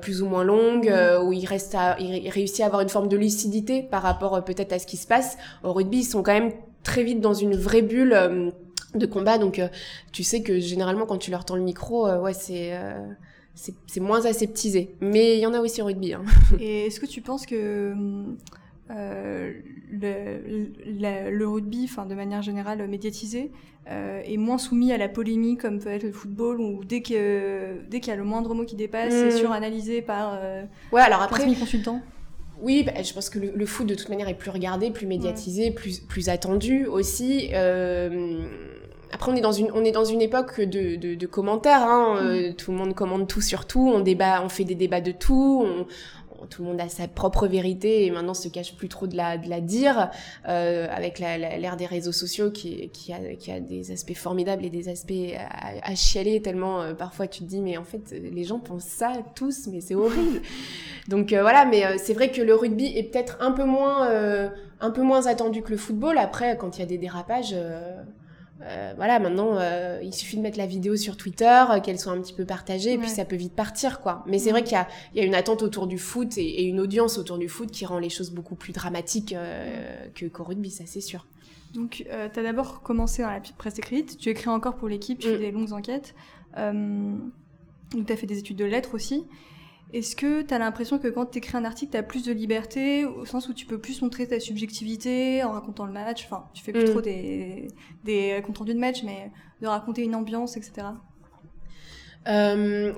plus ou moins longues où il reste à, il réussit à avoir une forme de lucidité par rapport peut-être à ce qui se passe. Au rugby, ils sont quand même très vite dans une vraie bulle de combat. Donc, euh, tu sais que généralement, quand tu leur tends le micro, euh, ouais, c'est euh, c'est moins aseptisé. Mais il y en a aussi au rugby. Hein. Et est-ce que tu penses que le, le, rugby, enfin de manière générale médiatisé, est moins soumis à la polémique comme peut être le football où dès que dès qu'il y a le moindre mot qui dépasse, c'est mmh. suranalysé par ouais alors après consultants? Oui, bah, je pense que le, foot de toute manière est plus regardé, plus médiatisé, plus plus attendu aussi. Euh, après, on est dans une, on est dans une époque de, de, de commentaires. Hein. Mm. Euh, tout le monde commande tout sur tout. On débat, on fait des débats de tout. On, tout le monde a sa propre vérité et maintenant se cache plus trop de la, de la dire euh, avec l'ère des réseaux sociaux qui, qui, a, qui a des aspects formidables et des aspects à, chialer tellement euh, parfois tu te dis mais en fait les gens pensent ça tous mais c'est horrible donc euh, voilà mais euh, c'est vrai que le rugby est peut-être un peu moins un peu moins attendu que le football après quand il y a des dérapages euh, voilà, maintenant, euh, il suffit de mettre la vidéo sur Twitter, euh, qu'elle soit un petit peu partagée, et puis ça peut vite partir, quoi. Mais c'est vrai qu'il y, y a, une attente autour du foot et, une audience autour du foot qui rend les choses beaucoup plus dramatiques que qu'au rugby, ça c'est sûr. Donc, tu as d'abord commencé dans la presse écrite, tu écris encore pour l'équipe, tu fais mm. des longues enquêtes. donc, tu as fait des études de lettres aussi. Est-ce que tu as l'impression que quand tu écris un article, tu as plus de liberté, au sens où tu peux plus montrer ta subjectivité en racontant le match? Enfin, tu fais plus mm. trop des, des comptes rendus de match, mais de raconter une ambiance, etc. Euh,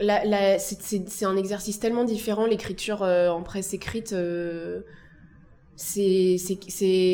c'est un exercice tellement différent, l'écriture euh, en presse écrite. Euh, c'est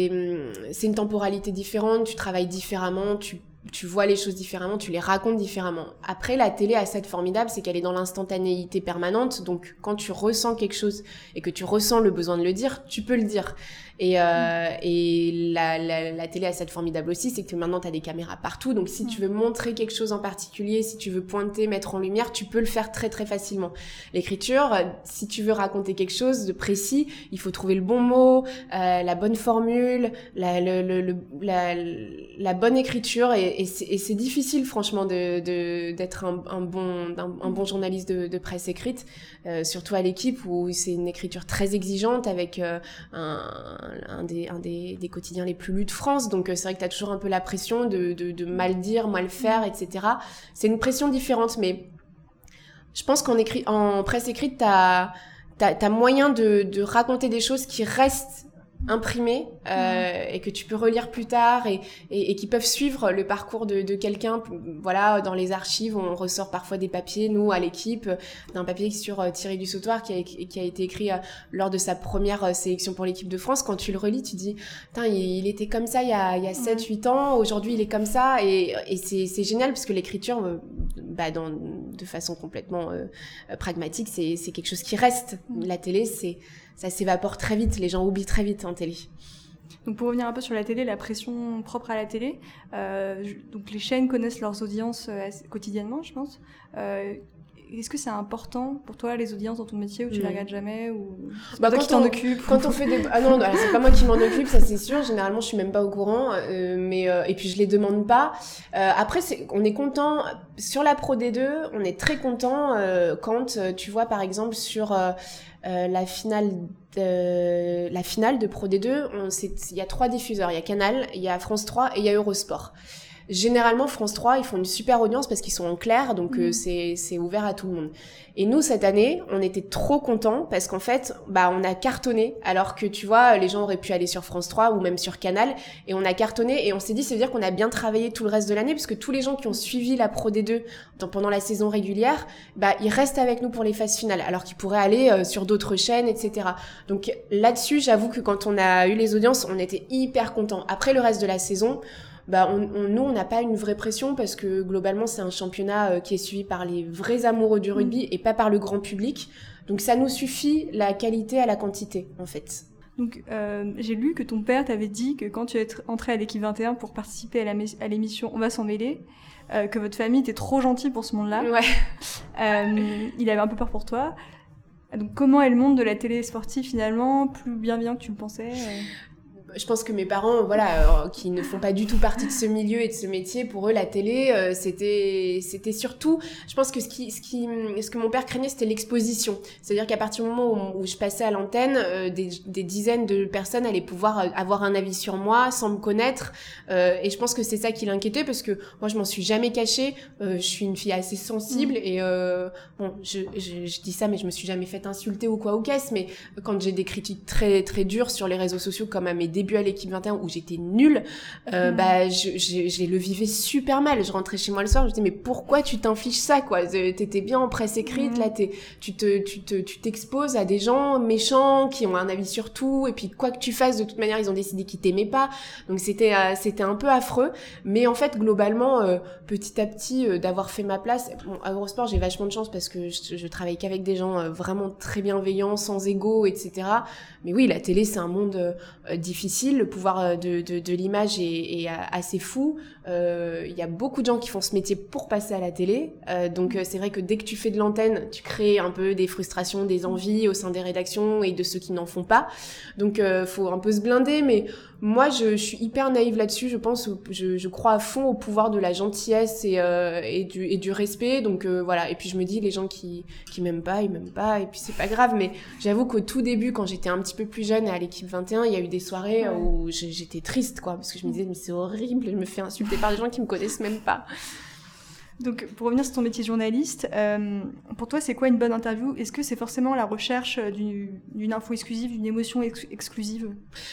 une temporalité différente, tu travailles différemment, tu tu vois les choses différemment, tu les racontes différemment. Après, la télé a cette formidable, c'est qu'elle est dans l'instantanéité permanente. Donc, quand tu ressens quelque chose et que tu ressens le besoin de le dire, tu peux le dire. Et, euh, et la, la, la, télé a cette formidable aussi, c'est que maintenant tu as des caméras partout. Donc si tu veux montrer quelque chose en particulier, si tu veux pointer, mettre en lumière, tu peux le faire très très facilement. L'écriture, si tu veux raconter quelque chose de précis, il faut trouver le bon mot, euh, la bonne formule, la, le, le, la, la bonne écriture. Et, et, c'est difficile, franchement, d'être de, un, bon, un, bon journaliste de, presse écrite, euh, surtout à l'équipe où c'est une écriture très exigeante avec euh, un, des, quotidiens les plus lus de France. Donc, euh, c'est vrai que tu as toujours un peu la pression de, mal dire, mal faire, etc. C'est une pression différente, mais je pense qu'en en presse écrite, tu as, moyen de raconter des choses qui restent imprimés euh, et que tu peux relire plus tard et, et, qui peuvent suivre le parcours de, de quelqu'un. Voilà, dans les archives, on ressort parfois des papiers, nous, à l'équipe, d'un papier sur euh, Thierry Dussautoir qui a, qui a été écrit euh, lors de sa première euh, sélection pour l'équipe de France. Quand tu le relis, tu dis, il, il, était comme ça il y a, il y a 7, 8 ans, aujourd'hui il est comme ça et, et c'est génial parce que l'écriture, bah, dans, de façon complètement pragmatique, c'est quelque chose qui reste. La télé, c'est ça s'évapore très vite, les gens oublient très vite en télé. Donc pour revenir un peu sur la télé, la pression propre à la télé, euh, donc les chaînes connaissent leurs audiences euh, quotidiennement, je pense. Euh, est-ce que c'est important pour toi les audiences dans ton métier ou tu ne les regardes jamais ou bah, toi qui t'en occupe Quand on fait des ah non, c'est pas moi qui m'en occupe, ça c'est sûr. Généralement, je suis même pas au courant, mais et puis je les demande pas. après, on est content sur la Pro D2, on est très content quand tu vois par exemple sur euh, la finale de, la finale de Pro D2, il y a trois diffuseurs. Il y a Canal, il y a France 3 et il y a Eurosport. Généralement, France 3, ils font une super audience parce qu'ils sont en clair, donc euh, mhm. c'est ouvert à tout le monde. Et nous, cette année, on était trop contents parce qu'en fait, bah, on a cartonné, alors que tu vois, les gens auraient pu aller sur France 3 ou même sur Canal, et on a cartonné, et on s'est dit, ça veut dire qu'on a bien travaillé tout le reste de l'année, parce que tous les gens qui ont suivi la Pro D2 pendant la saison régulière, bah, ils restent avec nous pour les phases finales, alors qu'ils pourraient aller euh, sur d'autres chaînes, etc. Donc là-dessus, j'avoue que quand on a eu les audiences, on était hyper contents. Après le reste de la saison, bah on, nous on n'a pas une vraie pression parce que globalement c'est un championnat euh, qui est suivi par les vrais amoureux du rugby mm. et pas par le grand public. Donc ça nous suffit la qualité à la quantité en fait. Donc euh, j'ai lu que ton père t'avait dit que quand tu es entré à l'équipe 21 pour participer à l'émission On va s'en mêler, euh, que votre famille était trop gentille pour ce monde-là. Ouais. il avait un peu peur pour toi. Donc comment est le monde de la télé sportive finalement? Plus bienveillant que tu le pensais je pense que mes parents, voilà, euh, qui ne font pas du tout partie de ce milieu et de ce métier, pour eux, la télé, euh, c'était, c'était surtout, je pense que ce qui, ce qui, ce que mon père craignait, c'était l'exposition. C'est-à-dire qu'à partir du moment où, je passais à l'antenne, euh, des, des, dizaines de personnes allaient pouvoir avoir un avis sur moi sans me connaître. et je pense que c'est ça qui l'inquiétait parce que moi, je m'en suis jamais cachée. je suis une fille assez sensible mm. et bon, je, je, je, dis ça, mais je me suis jamais fait insulter ou quoi ou qu'est-ce. Mais quand j'ai des critiques très très dures sur les réseaux sociaux, comme à mes début à l'équipe 21 où j'étais nulle, euh, mm. bah je, je, le vivais super mal. Je rentrais chez moi le soir, je me disais mais pourquoi tu t'infiches ça quoi? T'étais bien en presse écrite, là mm. tu te tu te tu t'exposes à des gens méchants qui ont un avis sur tout et puis quoi que tu fasses de toute manière ils ont décidé qu'ils t'aimaient pas. Donc c'était euh, c'était un peu affreux, mais en fait globalement euh, petit à petit euh, d'avoir fait ma place. Bon, à Eurosport j'ai vachement de chance parce que je, je travaille qu'avec des gens vraiment très bienveillants, sans ego, etc. Mais oui la télé c'est un monde difficile le pouvoir euh, de, de, l'image est, assez fou. Euh, il y a beaucoup de gens qui font ce métier pour passer à la télé. Euh, donc c'est vrai que dès que tu fais de l'antenne, tu crées un peu des frustrations, des envies au sein des rédactions et de ceux qui n'en font pas. Donc faut un peu se blinder, mais moi, je, suis hyper naïve là-dessus. Je pense, je, je, crois à fond au pouvoir de la gentillesse et, euh, et, du, et du respect. Donc euh, voilà. Et puis je me dis, les gens qui qui m'aiment pas, ils m'aiment pas. Et puis c'est pas grave. Mais j'avoue qu'au tout début, quand j'étais un petit peu plus jeune à l'équipe 21, il y a eu des soirées où j'étais triste, quoi, parce que je me disais, mais c'est horrible. Je me fais insulter par des gens qui me connaissent même pas. Donc, pour revenir sur ton métier journaliste, euh, pour toi, c'est quoi une bonne interview? Est-ce que c'est forcément la recherche d'une info exclusive, d'une émotion exclusive?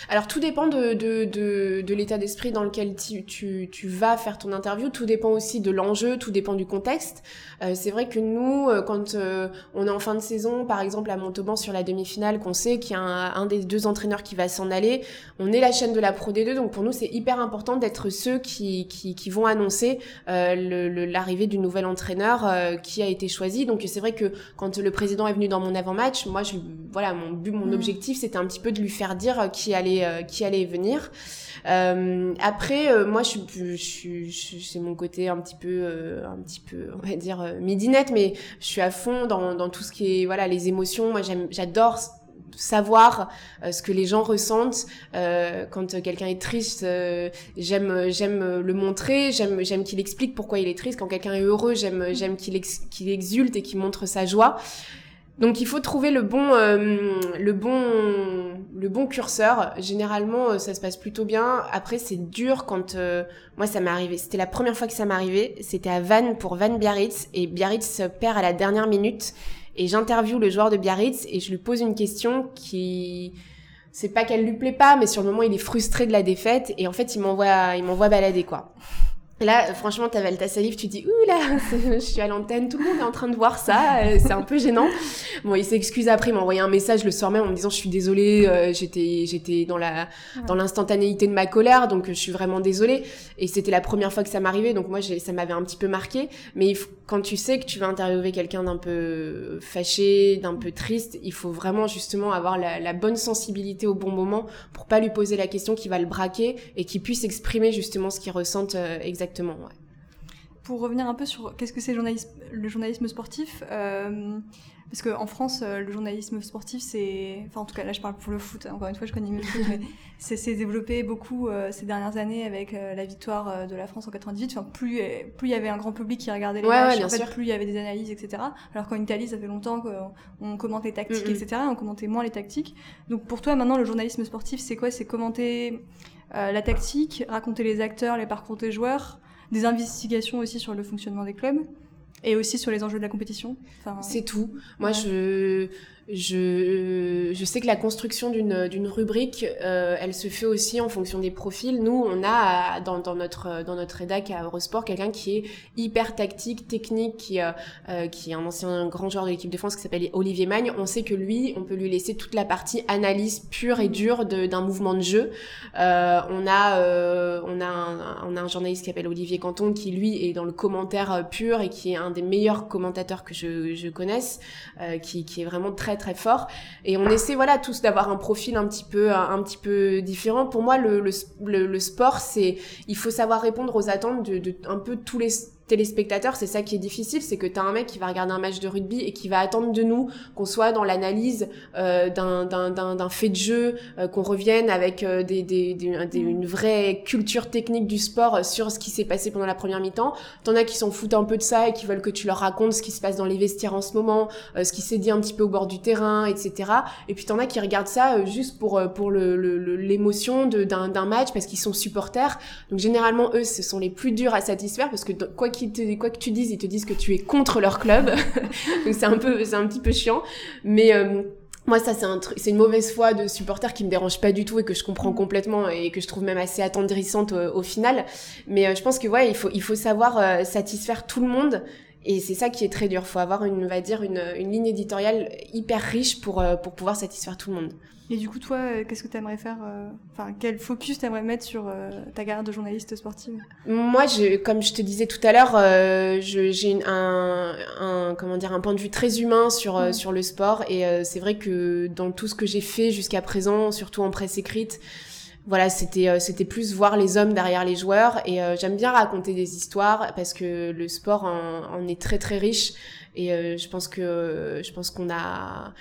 Alors, tout dépend de, l'état d'esprit dans lequel tu, vas faire ton interview. Tout dépend aussi de l'enjeu, tout dépend du contexte. Euh, c'est vrai que nous, euh, quand euh, on est en fin de saison, par exemple à Montauban sur la demi-finale, qu'on sait qu'il y a un, des deux entraîneurs qui va s'en aller, on est la chaîne de la Pro D2, donc pour nous, c'est hyper important d'être ceux qui, vont annoncer le, l'arrivée du nouvel entraîneur euh, qui a été choisi. Donc c'est vrai que quand le président est venu dans mon avant-match, moi, je, voilà, mon but, mon mm. objectif, c'était un petit peu de lui faire dire euh, qui allait, euh, qui allait venir. après, moi, je, je, je, c'est mon côté un petit peu, un petit peu, on va dire midinette, mais je suis à fond dans, dans tout ce qui est, voilà, les émotions. Moi, j'aime, j'adore savoir ce que les gens ressentent quand quelqu'un est triste. j'aime j'aime le montrer, j'aime j'aime qu'il explique pourquoi il est triste. Quand quelqu'un est heureux, j'aime j'aime qu'il qu'il exulte et qu'il montre sa joie. Donc il faut trouver le bon, euh, le bon, le bon curseur. Généralement, euh, ça se passe plutôt bien. Après, c'est dur quand euh, moi ça m'est arrivé. C'était la première fois que ça m'est arrivé. C'était à Vannes pour Vannes Biarritz et Biarritz perd à la dernière minute. Et j'interviewe le joueur de Biarritz et je lui pose une question qui, c'est pas qu'elle lui plaît pas, mais sur le moment il est frustré de la défaite et en fait il m'envoie, il m'envoie balader quoi. Là, franchement, t'avales ta salive, tu dis, ouh là, je suis à l'antenne, tout le monde est en train de voir ça, euh, c'est un peu gênant. Bon, il s'excuse après, il m'a envoyé un message le soir même en me disant, je suis désolée, euh, j'étais, j'étais dans la, dans l'instantanéité de ma colère, donc je suis vraiment désolée. Et c'était la première fois que ça m'arrivait, donc moi, ça m'avait un petit peu marqué. Mais quand tu sais que tu vas interviewer quelqu'un d'un peu fâché, d'un peu triste, il faut vraiment justement avoir la, la bonne sensibilité au bon moment pour pas lui poser la question qui va le braquer et qu'il puisse exprimer justement ce qu'il ressente euh, exactement pour revenir un peu sur qu'est-ce que c'est le journalisme sportif, euh, parce qu'en France, euh, le journalisme sportif, c'est. Enfin, en tout cas, là, je parle pour le foot. Encore une fois, je connais mieux le foot, mais c'est développé beaucoup euh, ces dernières années avec la victoire de la France en 98. Enfin, plus plus il y avait un grand public qui regardait les matchs, en fait, plus il y avait des analyses, etc. Alors qu'en Italie, ça fait longtemps qu'on commente les tactiques, mm, etc. On commentait moins les tactiques. Donc, pour toi, maintenant, le journalisme sportif, c'est quoi? C'est commenter euh, la tactique, raconter les acteurs, les parcours des joueurs, des investigations aussi sur le fonctionnement des clubs et aussi sur les enjeux de la compétition. c'est tout. Moi, je je, je sais que la construction d'une, d'une rubrique, euh, elle se fait aussi en fonction des profils. Nous, on a dans, dans notre dans notre rédac à Eurosport quelqu'un qui est hyper tactique, technique, qui euh, euh, qui est un ancien grand joueur de l'équipe de France qui s'appelle Olivier Magne. On sait que lui, on peut lui laisser toute la partie analyse pure et dure d'un mouvement de jeu. Euh, on a on a un, on a un journaliste qui s'appelle Olivier Canton qui lui est dans le commentaire pur et qui est un des meilleurs commentateurs que je, connaisse, qui qui est vraiment très très fort. Et on essaie, voilà, tous d'avoir un profil un petit peu, un, petit peu différent. Pour moi, le, le, sport, c'est, il faut savoir répondre aux attentes de un peu tous les téléspectateur, c'est ça qui est difficile, c'est que tu as un mec qui va regarder un match de rugby et qui va attendre de nous qu'on soit dans l'analyse euh, d'un fait de jeu, euh, qu'on revienne avec euh, des, des, des, une vraie culture technique du sport sur ce qui s'est passé pendant la première mi-temps. T'en as qui s'en foutent un peu de ça et qui veulent que tu leur racontes ce qui se passe dans les vestiaires en ce moment, euh, ce qui s'est dit un petit peu au bord du terrain, etc. Et puis t'en as qui regardent ça euh, juste pour pour l'émotion le, d'un match parce qu'ils sont supporters. Donc généralement eux, ce sont les plus durs à satisfaire parce que quoi qu'il quoi que tu dises, ils te disent que tu es contre leur club. Donc c'est un peu, c'est un petit peu chiant. Mais euh, moi, ça, c'est un c'est une mauvaise foi de supporters qui me dérange pas du tout et que je comprends complètement et que je trouve même assez attendrissante au, final. Mais euh, je pense que ouais, il faut, il savoir euh, satisfaire tout le monde. Et c'est ça qui est très dur. Faut avoir une, on va dire, une ligne éditoriale hyper riche pour, pour pouvoir satisfaire tout le monde. Et du coup, toi, euh, qu'est-ce que tu aimerais faire euh, Enfin, quel focus tu aimerais mettre sur euh, ta carrière de journaliste sportive? Moi, je, comme je te disais tout à l'heure, j'ai un, un, comment dire, un point de vue très humain sur, sur le sport. Et c'est vrai que dans tout ce que j'ai fait jusqu'à présent, surtout en presse écrite, voilà, c'était c'était plus voir les hommes derrière les joueurs. Et j'aime bien raconter des histoires parce que le sport en, en est très très riche. Et je pense que je pense qu'on a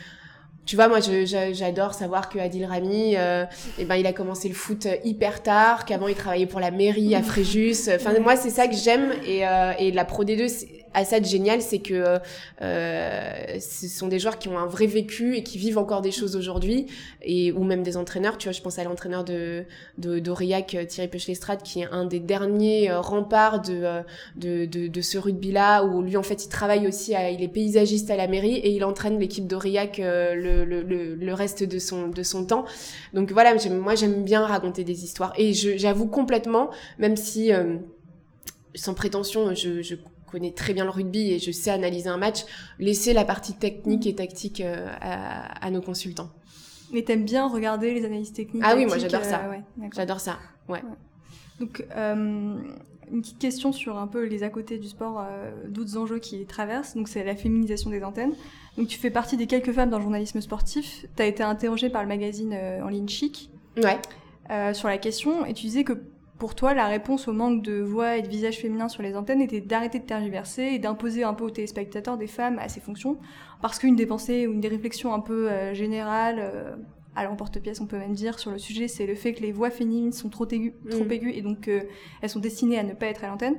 tu vois, moi, j'adore savoir que Adil Rami, euh, eh ben, il a commencé le foot hyper tard, qu'avant il travaillait pour la mairie à Fréjus. Enfin, moi, c'est ça que j'aime. Et, euh, et la Pro D2, assez génial, c'est que euh, ce sont des joueurs qui ont un vrai vécu et qui vivent encore des choses aujourd'hui, et ou même des entraîneurs. Tu vois, je pense à l'entraîneur de d'Aurillac, euh, Thierry Pechlestrade, qui est un des derniers euh, remparts de, de, ce rugby-là, où lui, en fait, il travaille aussi, il est paysagiste à la mairie et il entraîne l'équipe d'Aurillac le, le, reste de son, de son temps. Donc voilà, moi, j'aime bien raconter des histoires. Et j'avoue complètement, même si... sans prétention, je connais très bien le rugby et je sais analyser un match, laisser la partie technique et tactique euh, à, nos consultants. Mais t'aimes bien regarder les analyses techniques Ah oui, moi j'adore ça. Euh, j'adore ça, ouais. Donc, euh, une petite question sur un peu les à côté du sport, d'autres enjeux qui traversent. Donc, c'est la féminisation des antennes. Donc, tu fais partie des quelques femmes dans le journalisme sportif. Tu as été interrogée par le magazine en ligne Chic ouais. sur la question et tu disais que pour toi, la réponse au manque de voix et de visage féminin sur les antennes était d'arrêter de tergiverser et d'imposer un peu aux téléspectateurs des femmes à ces fonctions, parce qu'une des pensées ou une des réflexions un peu euh, générales, euh, à l'emporte-pièce on peut même dire, sur le sujet, c'est le fait que les voix féminines sont trop aiguës, trop mm. aiguës et donc euh, elles sont destinées à ne pas être à l'antenne.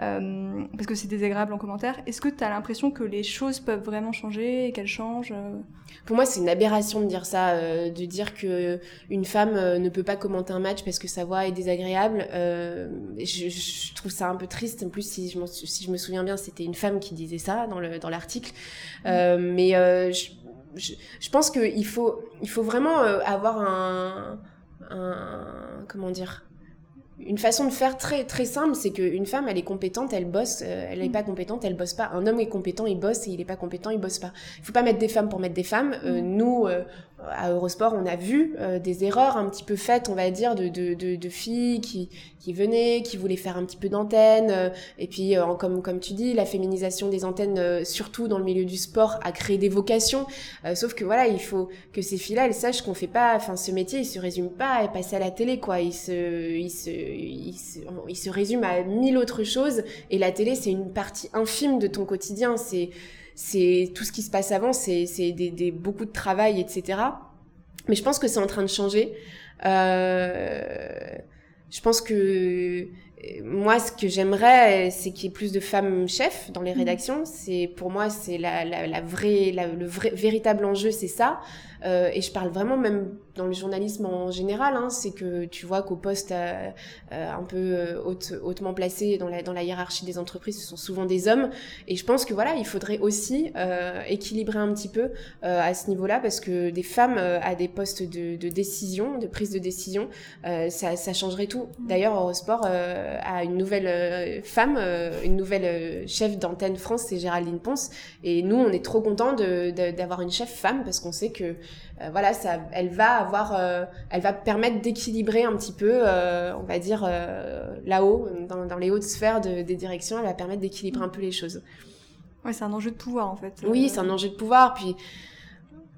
Euh, parce que c'est désagréable en commentaire. Est-ce que tu as l'impression que les choses peuvent vraiment changer et qu'elles changent euh? Pour moi, c'est une aberration de dire ça, euh, de dire que une femme ne peut pas commenter un match parce que sa voix est désagréable. Je, je, trouve ça un peu triste. En plus, si je, si je me souviens bien, c'était une femme qui disait ça dans le dans l'article. Mmh. Mais je, je, pense qu'il faut il faut vraiment avoir un, un comment dire une façon de faire très très simple, c'est qu'une femme, elle est compétente, elle bosse, euh, elle n'est pas compétente, elle bosse pas. Un homme est compétent, il bosse, et il est pas compétent, il bosse pas. Il faut pas mettre des femmes pour mettre des femmes. Euh, mm. nous, euh, à Eurosport, on a vu des erreurs un petit peu faites, on va dire, de, de, de, de filles qui, qui venaient, qui voulaient faire un petit peu d'antenne. et puis, comme, comme tu dis, la féminisation des antennes, surtout dans le milieu du sport, a créé des vocations. sauf que voilà, il faut que ces filles-là, elles sachent qu'on fait pas, enfin, ce métier, il se résume pas à passer à la télé, quoi. Il se, il se, il se, il se résume à mille autres choses. Et la télé, c'est une partie infime de ton quotidien. C'est, c'est tout ce qui se passe avant, c'est, c'est des, des, beaucoup de travail, etc. Mais je pense que c'est en train de changer. Euh, je pense que moi, ce que j'aimerais, c'est qu'il y ait plus de femmes chefs dans les mmh. rédactions. C'est pour moi, c'est la, la, la vraie, le vrai, véritable enjeu, c'est ça. Euh, et je parle vraiment même dans le journalisme en général, hein, c'est que tu vois qu'au poste euh, euh un peu euh, haute, hautement placé dans la, dans la hiérarchie des entreprises, ce sont souvent des hommes. Et je pense que voilà, il faudrait aussi euh, équilibrer un petit peu à ce niveau-là, parce que des femmes à des postes de, de, décision, de prise de décision, ça, ça, changerait tout. Mmh. D'ailleurs, Eurosport a une nouvelle femme, une nouvelle chef d'antenne France, c'est Géraldine Ponce. Et nous, on est trop contents d'avoir une chef femme, parce qu'on sait que voilà, ça, elle va avoir, euh, elle va permettre d'équilibrer un petit peu, euh, on va dire là-haut, dans, les hautes sphères des directions, elle va permettre d'équilibrer un peu les choses. Ouais, c'est un enjeu de pouvoir en fait. Oui, c'est un enjeu de pouvoir. Puis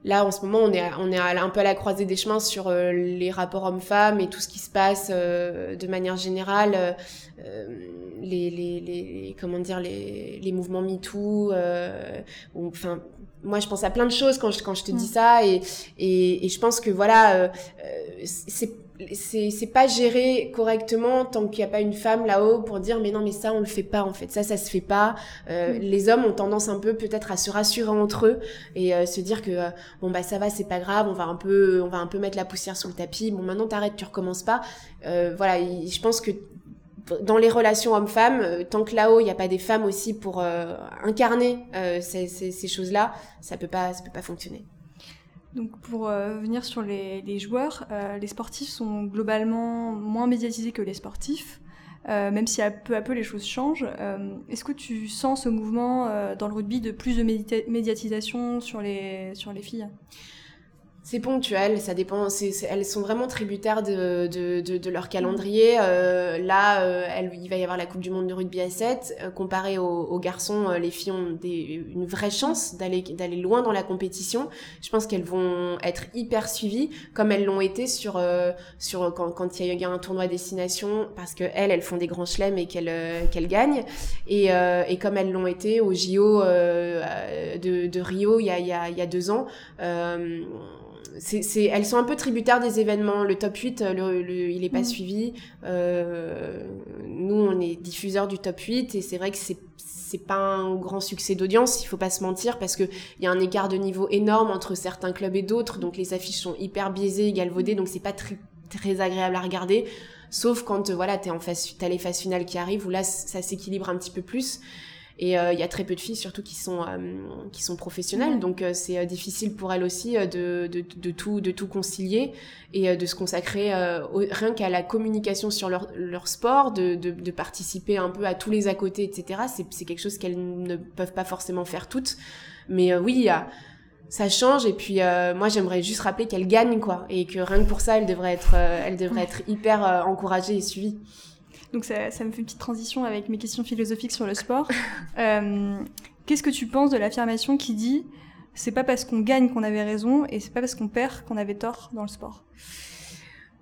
là, en ce moment, on est, on est un peu à la croisée des chemins sur les rapports hommes-femmes et tout ce qui se passe de manière générale, les, les, les, comment dire, les, les mouvements MeToo, enfin moi je pense à plein de choses quand je, quand je te dis mm. ça et, et, et, je pense que voilà euh, euh c'est c'est pas géré correctement tant qu'il n'y a pas une femme là-haut pour dire mais non mais ça on le fait pas en fait ça ça se fait pas euh, mm. les hommes ont tendance un peu peut-être à se rassurer entre eux et euh, se dire que euh, bon bah ça va c'est pas grave on va un peu on va un peu mettre la poussière sous le tapis bon maintenant t'arrêtes tu recommences pas voilà je pense que dans les relations hommes-femmes, euh, tant que là-haut il n'y a pas des femmes aussi pour euh, incarner euh, ces, choses-là, ça peut pas, ça peut pas fonctionner. Donc pour venir sur les, les joueurs, les sportifs sont globalement moins médiatisés que les sportifs, même si à peu à peu les choses changent. Est-ce que tu sens ce mouvement dans le rugby de plus de médiatisation sur les sur les filles? C'est ponctuel, ça dépend. elles sont vraiment tributaires de, de, de, de leur calendrier. Euh, là, euh, elle, il va y avoir la Coupe du Monde de rugby à 7. Euh, comparé aux, garçons, les filles ont des, une vraie chance d'aller d'aller loin dans la compétition. Je pense qu'elles vont être hyper suivies, comme elles l'ont été sur sur quand, quand il y a eu un tournoi destination, parce que elles, elles font des grands chelems et qu'elles qu'elles gagnent. Et, et comme elles l'ont été au JO de, de Rio il y a, il y a, il y a deux ans c'est, elles sont un peu tributaires des événements. Le top 8, le, le, il est pas mm. suivi. Euh, nous, on est diffuseurs du top 8 et c'est vrai que c'est c'est pas un grand succès d'audience, il faut pas se mentir, parce que il y a un écart de niveau énorme entre certains clubs et d'autres, donc les affiches sont hyper biaisées, galvaudées, donc c'est pas très, très agréable à regarder. Sauf quand voilà, t'es en phase, t'as les phases finales qui arrivent où là ça s'équilibre un petit peu plus. Et euh, il y a très peu de filles surtout qui sont euh, qui sont professionnelles, donc euh, c'est difficile pour elles aussi de, de, de, tout de tout concilier et de se consacrer rien qu'à la communication sur leur, leur sport, de, de, de, participer un peu à tous les à côté, etc. C'est quelque chose qu'elles ne peuvent pas forcément faire toutes, mais oui, ça change. Et puis moi j'aimerais juste rappeler qu'elles gagnent quoi. Et que rien que pour ça elles devraient être elles devraient être hyper encouragées et suivies. Donc ça, ça, me fait une petite transition avec mes questions philosophiques sur le sport. euh, Qu'est-ce que tu penses de l'affirmation qui dit c'est pas parce qu'on gagne qu'on avait raison et c'est pas parce qu'on perd qu'on avait tort dans le sport?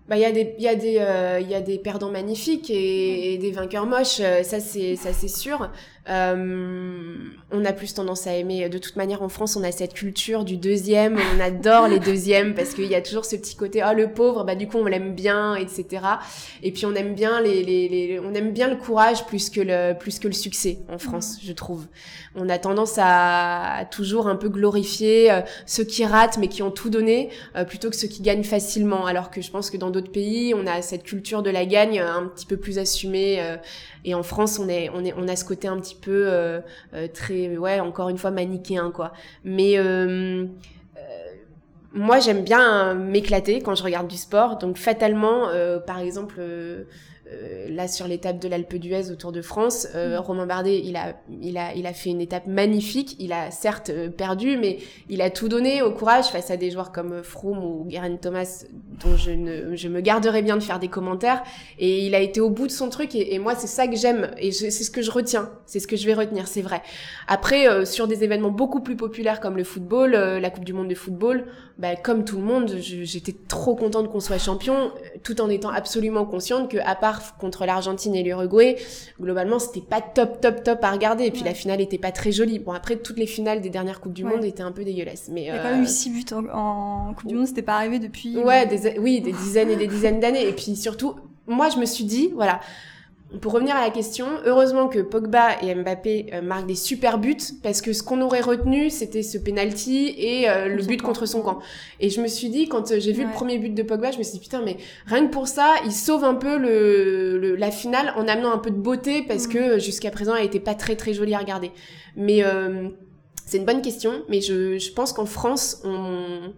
Bah il y a des il y a des il y a des perdants magnifiques et, et des vainqueurs moches ça c'est ça c'est sûr euh, on a plus tendance à aimer. De toute manière, en France, on a cette culture du deuxième. On adore les deuxièmes parce qu'il y a toujours ce petit côté, oh le pauvre, bah du coup on l'aime bien, etc. Et puis on aime bien les, les, les, on aime bien le courage plus que le plus que le succès en France, je trouve. On a tendance à, toujours un peu glorifier euh, ceux qui ratent mais qui ont tout donné euh, plutôt que ceux qui gagnent facilement. Alors que je pense que dans d'autres pays, on a cette culture de la gagne un petit peu plus assumée. et en France, on est on est on a ce côté un petit peu euh, euh, très, ouais, encore une fois manichéen quoi. Mais euh, moi j'aime bien m'éclater quand je regarde du sport donc fatalement par exemple euh, là sur l'étape de l'Alpe d'Huez au Tour de France, euh, mm. Romain Bardet, il a, il a, il a fait une étape magnifique. Il a certes euh, perdu, mais il a tout donné au courage face à des joueurs comme Froome ou Geraint Thomas, dont je ne, je me garderai bien de faire des commentaires. Et il a été au bout de son truc. Et, moi, c'est ça que j'aime et c'est ce que je retiens. C'est ce que je vais retenir, c'est vrai. Après, sur des événements beaucoup plus populaires comme le football, la Coupe du Monde de football, bah, comme tout le monde, j'étais trop contente qu'on soit champion, tout en étant absolument consciente que à part contre l'Argentine et l'Uruguay, globalement, c'était pas top, top, top à regarder. Et puis la finale était pas très jolie. Bon, après, toutes les finales des dernières Coupes du Monde étaient un peu dégueulasses. Mais, Il y a quand même eu 6 buts en, Coupe du Monde, c'était pas arrivé depuis. Ouais, des, oui, des dizaines et des dizaines d'années. Et puis surtout, moi, je me suis dit, voilà, pour revenir à la question, heureusement que Pogba et Mbappé euh, marquent des super buts parce que ce qu'on aurait retenu, c'était ce penalty et euh, le but contre son camp. Et je me suis dit, quand euh, j'ai vu le premier but de Pogba, je me suis dit putain, mais rien que pour ça, il sauve un peu le, la finale en amenant un peu de beauté parce mm. que jusqu'à présent, elle était pas très très jolie à regarder. Mais c'est une bonne question, mais je, je pense qu'en France, on,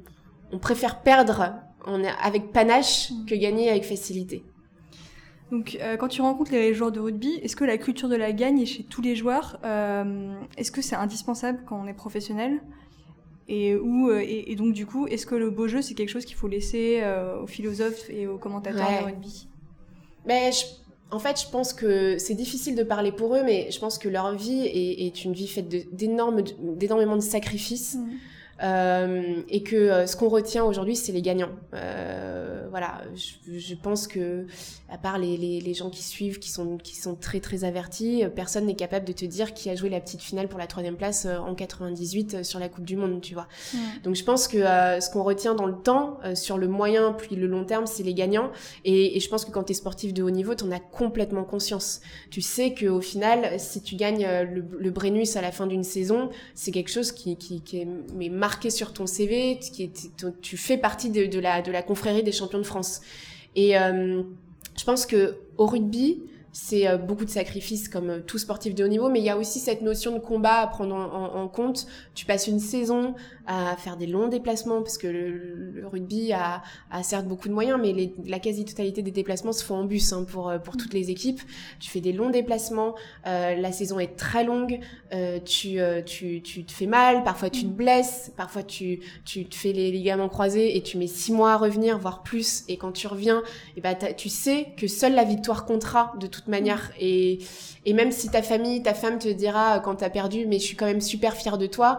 on préfère perdre en, avec panache mm. que gagner avec facilité. Donc, euh, quand tu rencontres les joueurs de rugby, est-ce que la culture de la gagne est chez tous les joueurs euh, Est-ce que c'est indispensable quand on est professionnel? Et, où, euh, et, donc, du coup, est-ce que le beau jeu, c'est quelque chose qu'il faut laisser aux philosophes et aux commentateurs de rugby? Ben, En fait, je pense que c'est difficile de parler pour eux, mais je pense que leur vie est, une vie faite d'énormément de, sacrifices. Mmh. Euh, et que euh, ce qu'on retient aujourd'hui, c'est les gagnants. Euh, voilà, je, je, pense que à part les, les, les, gens qui suivent, qui sont qui sont très très avertis, personne n'est capable de te dire qui a joué la petite finale pour la troisième place euh, en 98 sur la Coupe du Monde, tu vois. Donc je pense que ce qu'on retient dans le temps, sur le moyen puis le long terme, c'est les gagnants. Et, et, je pense que quand tu es sportif de haut niveau, tu en as complètement conscience. Tu sais que au final, si tu gagnes le, le Brennus à la fin d'une saison, c'est quelque chose qui, qui, qui est mais marqué sur ton CV, tu fais partie de, la, de la confrérie des champions de France. Et euh, je pense que au rugby, c'est euh, beaucoup de sacrifices comme euh, tout sportif de haut niveau, mais il y a aussi cette notion de combat à prendre en, compte. Tu passes une saison à faire des longs déplacements, parce que le, rugby a, a, certes beaucoup de moyens, mais les, la quasi-totalité des déplacements se font en bus hein, pour, euh, pour toutes les équipes. Tu fais des longs déplacements, euh, la saison est très longue, euh, tu, tu, tu te fais mal, parfois tu te blesses, parfois tu, tu te fais les ligaments croisés et tu mets six mois à revenir, voire plus, et quand tu reviens, et eh ben, tu sais que seule la victoire comptera de toute manière. Et, et même si ta famille, ta femme te dira quand t'as perdu, mais je suis quand même super fière de toi,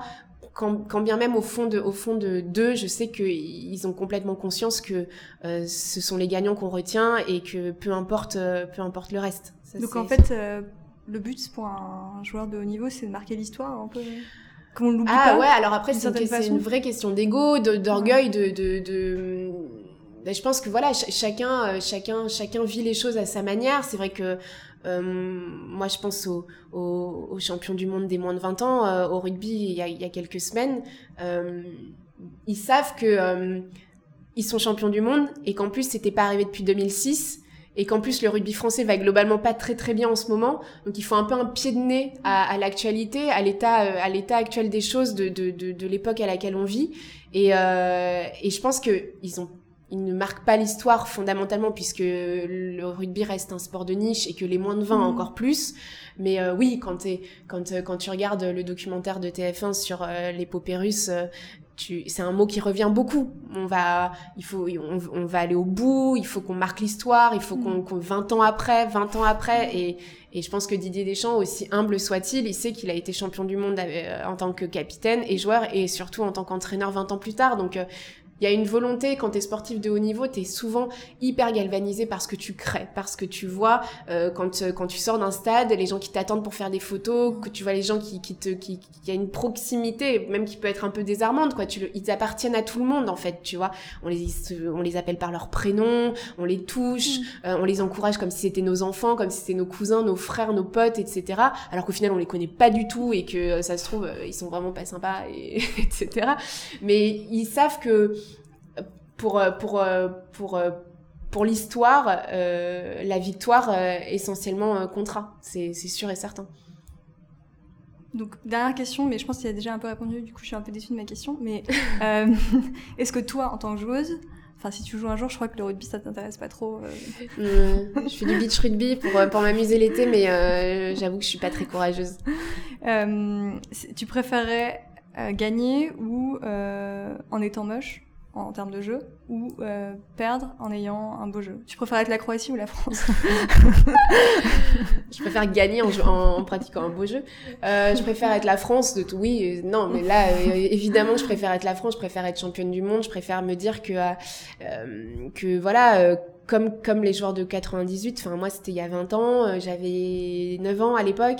quand, quand, bien même au fond de au fond de d'eux, je sais qu'ils ont complètement conscience que euh, ce sont les gagnants qu'on retient et que peu importe euh, peu importe le reste. Donc en fait, euh, le but pour un joueur de haut niveau, c'est de marquer l'histoire un peu. Qu'on ah ouais, alors après c'est une, une, vraie question d'ego, d'orgueil, de, de, de ben, je pense que voilà, chacun, euh, chacun, chacun vit les choses à sa manière. C'est vrai que euh, moi, je pense aux au, au champions du monde des moins de 20 ans euh, au rugby il y, a, quelques semaines. Ils savent que ils sont champions du monde et qu'en plus c'était pas arrivé depuis 2006 et qu'en plus le rugby français va globalement pas très très bien en ce moment. Donc il faut un peu un pied de nez à, l'actualité, à l'état à l'état actuel des choses de l'époque à laquelle on vit. Et, et je pense que ils ont il ne marque pas l'histoire fondamentalement puisque le rugby reste un sport de niche et que les moins de 20 mmh. encore plus. Mais euh, oui, quand, quand, euh, quand tu regardes le documentaire de TF1 sur euh, l'épopée russe, c'est un mot qui revient beaucoup. On va, il faut, on, va aller au bout. Il faut qu'on marque l'histoire. Il faut qu'on, 20 ans après, 20 ans après, et, et je pense que Didier Deschamps, aussi humble soit-il, il sait qu'il a été champion du monde en tant que capitaine et joueur, et surtout en tant qu'entraîneur 20 ans plus tard. Donc Il y a une volonté, quand tu es sportif de haut niveau, tu es souvent hyper galvanisé par ce que tu crées, parce que tu vois euh, quand, euh, quand tu sors d'un stade, les gens qui t'attendent pour faire des photos, que tu vois les gens qui, qui te... qui, qui a une proximité, même qui peut être un peu désarmante, quoi. Tu, ils appartiennent à tout le monde, en fait, tu vois. On les, on les appelle par leur prénom, on les touche, mm. euh, on les encourage comme si c'était nos enfants, comme si c'était nos cousins, nos frères, nos potes, etc. Alors qu'au final, on les connaît pas du tout et que ça se trouve, ils sont vraiment pas sympas, et, etc. Mais ils savent que pour, euh, pour, euh, pour, euh, pour l'histoire, la victoire essentiellement comptera, c'est sûr et certain. Donc, dernière question, mais je pense qu'il a déjà un peu répondu, du coup je suis un peu déçue de ma question. Mais est-ce que toi, en tant que joueuse, enfin si tu joues un jour, je crois que le rugby ça t'intéresse pas trop Je fais du beach rugby pour, pour m'amuser l'été, mais j'avoue que je suis pas très courageuse. tu préférerais gagner ou en étant moche? En termes de jeu ou euh, perdre en ayant un beau jeu Tu préfères être la Croatie ou la France? Je préfère gagner en, en, pratiquant un beau jeu. Euh, je préfère être la France de tout. Oui, euh, non, mais là, euh, évidemment, je préfère être la France. Je préfère être championne du monde. Je préfère me dire que euh, que voilà. comme, comme les joueurs de 98, enfin moi c'était il y a 20 ans, j'avais 9 ans à l'époque,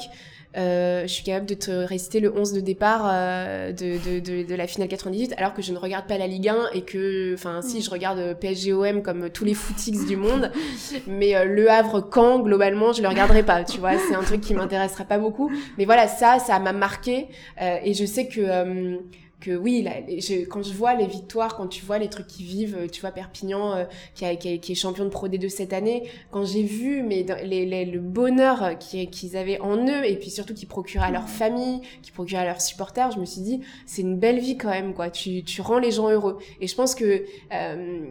euh, je suis capable de te réciter le 11 de départ euh, de, de, de, de, la finale 98 alors que je ne regarde pas la Ligue 1 et que, enfin, si je regarde PSG-OM comme tous les footix du monde, mais euh, Le Havre-Caen, globalement, je le regarderai pas, tu vois, c'est un truc qui m'intéressera pas beaucoup. Mais voilà, ça, ça m'a marqué et je sais que que oui, là, quand je vois les victoires, quand tu vois les trucs qui vivent, tu vois Perpignan euh, qui, a, qui, est champion de Pro D2 cette année, quand j'ai vu mais les, le bonheur qu'ils avaient en eux et puis surtout qu'ils procuraient à leur famille, qu'ils procuraient à leurs supporters, je me suis dit c'est une belle vie quand même quoi. Tu, tu rends les gens heureux et je pense que euh,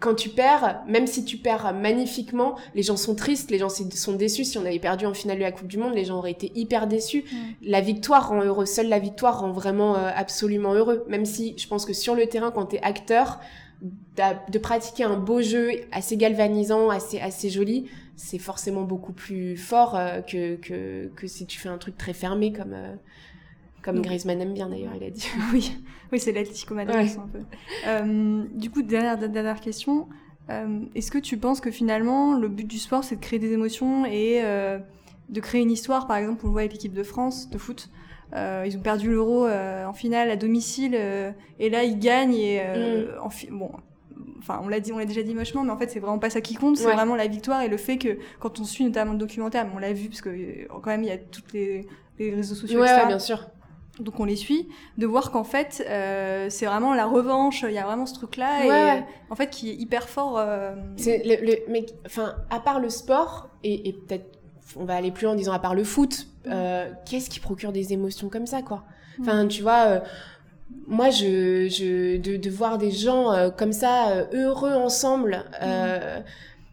quand tu perds, même si tu perds magnifiquement, les gens sont tristes, les gens sont déçus. Si on avait perdu en finale de la Coupe du Monde, les gens auraient été hyper déçus. La victoire rend heureux. Seule la victoire rend vraiment euh, absolument heureux. Même si je pense que sur le terrain, quand t'es acteur, de pratiquer un beau jeu assez galvanisant, assez, assez joli, c'est forcément beaucoup plus fort euh, que, que, que, si tu fais un truc très fermé comme, euh, comme Griezmann aime bien d'ailleurs, il a dit. oui, oui c'est l'Atlético Madrid un peu. Euh, du coup, dernière, dernière question. Euh, est-ce que tu penses que finalement, le but du sport, c'est de créer des émotions et euh, de créer une histoire Par exemple, on le voit avec l'équipe de France de foot. ils ont perdu l'euro en finale à domicile et là, ils gagnent. Et, mm. en bon, enfin on l'a dit on l'a déjà dit mochement mais en fait c'est vraiment pas ça qui compte c'est vraiment la victoire et le fait que quand on suit notamment le documentaire on l'a vu parce que quand même il y a toutes les, les réseaux sociaux ouais, bien sûr donc on les suit, de voir qu'en fait euh, c'est vraiment la revanche, il y a vraiment ce truc-là et en fait qui est hyper fort. Euh... C'est le, mais enfin à part le sport et, et peut-être on va aller plus loin en disant à part le foot, euh, qu'est-ce qui procure des émotions comme ça quoi? Enfin tu vois. Euh, moi, je, je de, de, voir des gens euh, comme ça euh, heureux ensemble,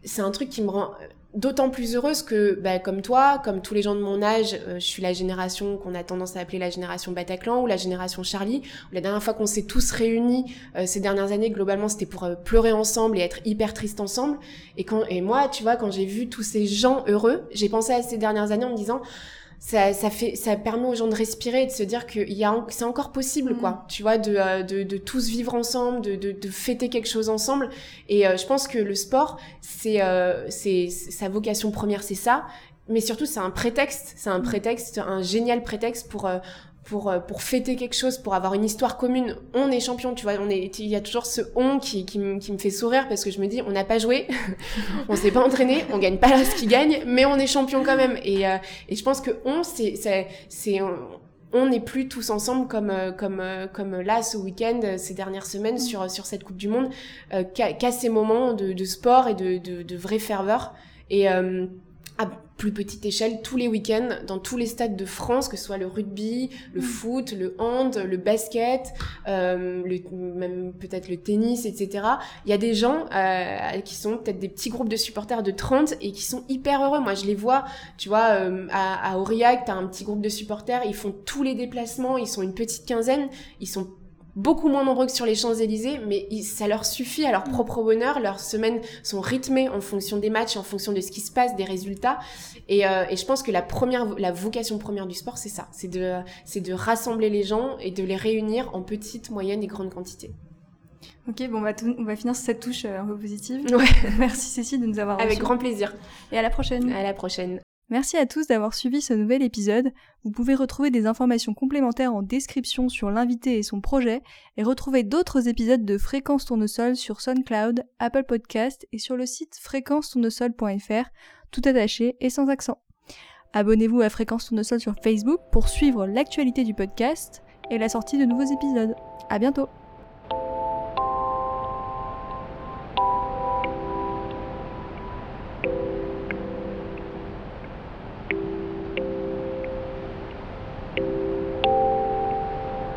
c'est un truc qui me rend d'autant plus heureuse que, bah, comme toi, comme tous les gens de mon âge, euh, je suis la génération qu'on a tendance à appeler la génération Bataclan ou la génération Charlie. La dernière fois qu'on s'est tous réunis euh, ces dernières années, globalement, c'était pour euh, pleurer ensemble et être hyper triste ensemble. Et et moi, tu vois, quand j'ai vu tous ces gens heureux, j'ai pensé à ces dernières années en me disant ça, ça fait ça permet aux gens de respirer et de se dire que y a c'est encore possible quoi mm. tu vois de, euh, de, de tous vivre ensemble de, de, de fêter quelque chose ensemble et euh, je pense que le sport c'est euh, c'est sa vocation première c'est ça mais surtout c'est un prétexte c'est un mm. prétexte un génial prétexte pour pour, euh, pour fêter quelque chose, pour avoir une histoire commune. On est champion, tu vois. On est, il y a toujours ce on qui, qui, me, qui me fait sourire parce que je me dis, on n'a pas joué, on s'est pas entraîné, on gagne pas là ce qui gagne, mais on est champion quand même. Et, euh, et je pense que on, c'est, c'est, c'est, on n'est plus tous ensemble comme euh, comme comme là ce week-end ces dernières semaines sur sur cette Coupe du Monde qu'à ces moments de, de sport et de, de, de vraie ferveur et à plus petite échelle tous les week-ends dans tous les stades de France, que ce soit le rugby, le mm. foot, le hand, le basket, euh, le, même peut-être le tennis, etc. Il y a des gens euh, qui sont peut-être des petits groupes de supporters de 30 et qui sont hyper heureux. Moi, je les vois, tu vois, euh, à, à Aurillac, t'as un petit groupe de supporters, ils font tous les déplacements, ils sont une petite quinzaine, ils sont beaucoup moins nombreux que sur les Champs-Élysées, mais ça leur suffit à leur mm. propre bonheur. Leurs semaines sont rythmées en fonction des matchs, en fonction de ce qui se passe, des résultats. Et, euh, et je pense que la première, la vocation première du sport, c'est ça, c'est de, c'est de rassembler les gens et de les réunir en petites, moyennes et grandes quantités. Ok, bon, on va, on va finir sur cette touche un peu positive. Ouais. Merci Cécile de nous avoir Avec grand plaisir. Et à la prochaine. À la prochaine. Merci à tous d'avoir suivi ce nouvel épisode. Vous pouvez retrouver des informations complémentaires en description sur l'invité et son projet et retrouver d'autres épisodes de Fréquence Tournesol sur SoundCloud, Apple Podcast et sur le site fréquence-tournesol.fr, tout attaché et sans accent. Abonnez-vous à Fréquence Tournesol sur Facebook pour suivre l'actualité du podcast et la sortie de nouveaux épisodes. À bientôt!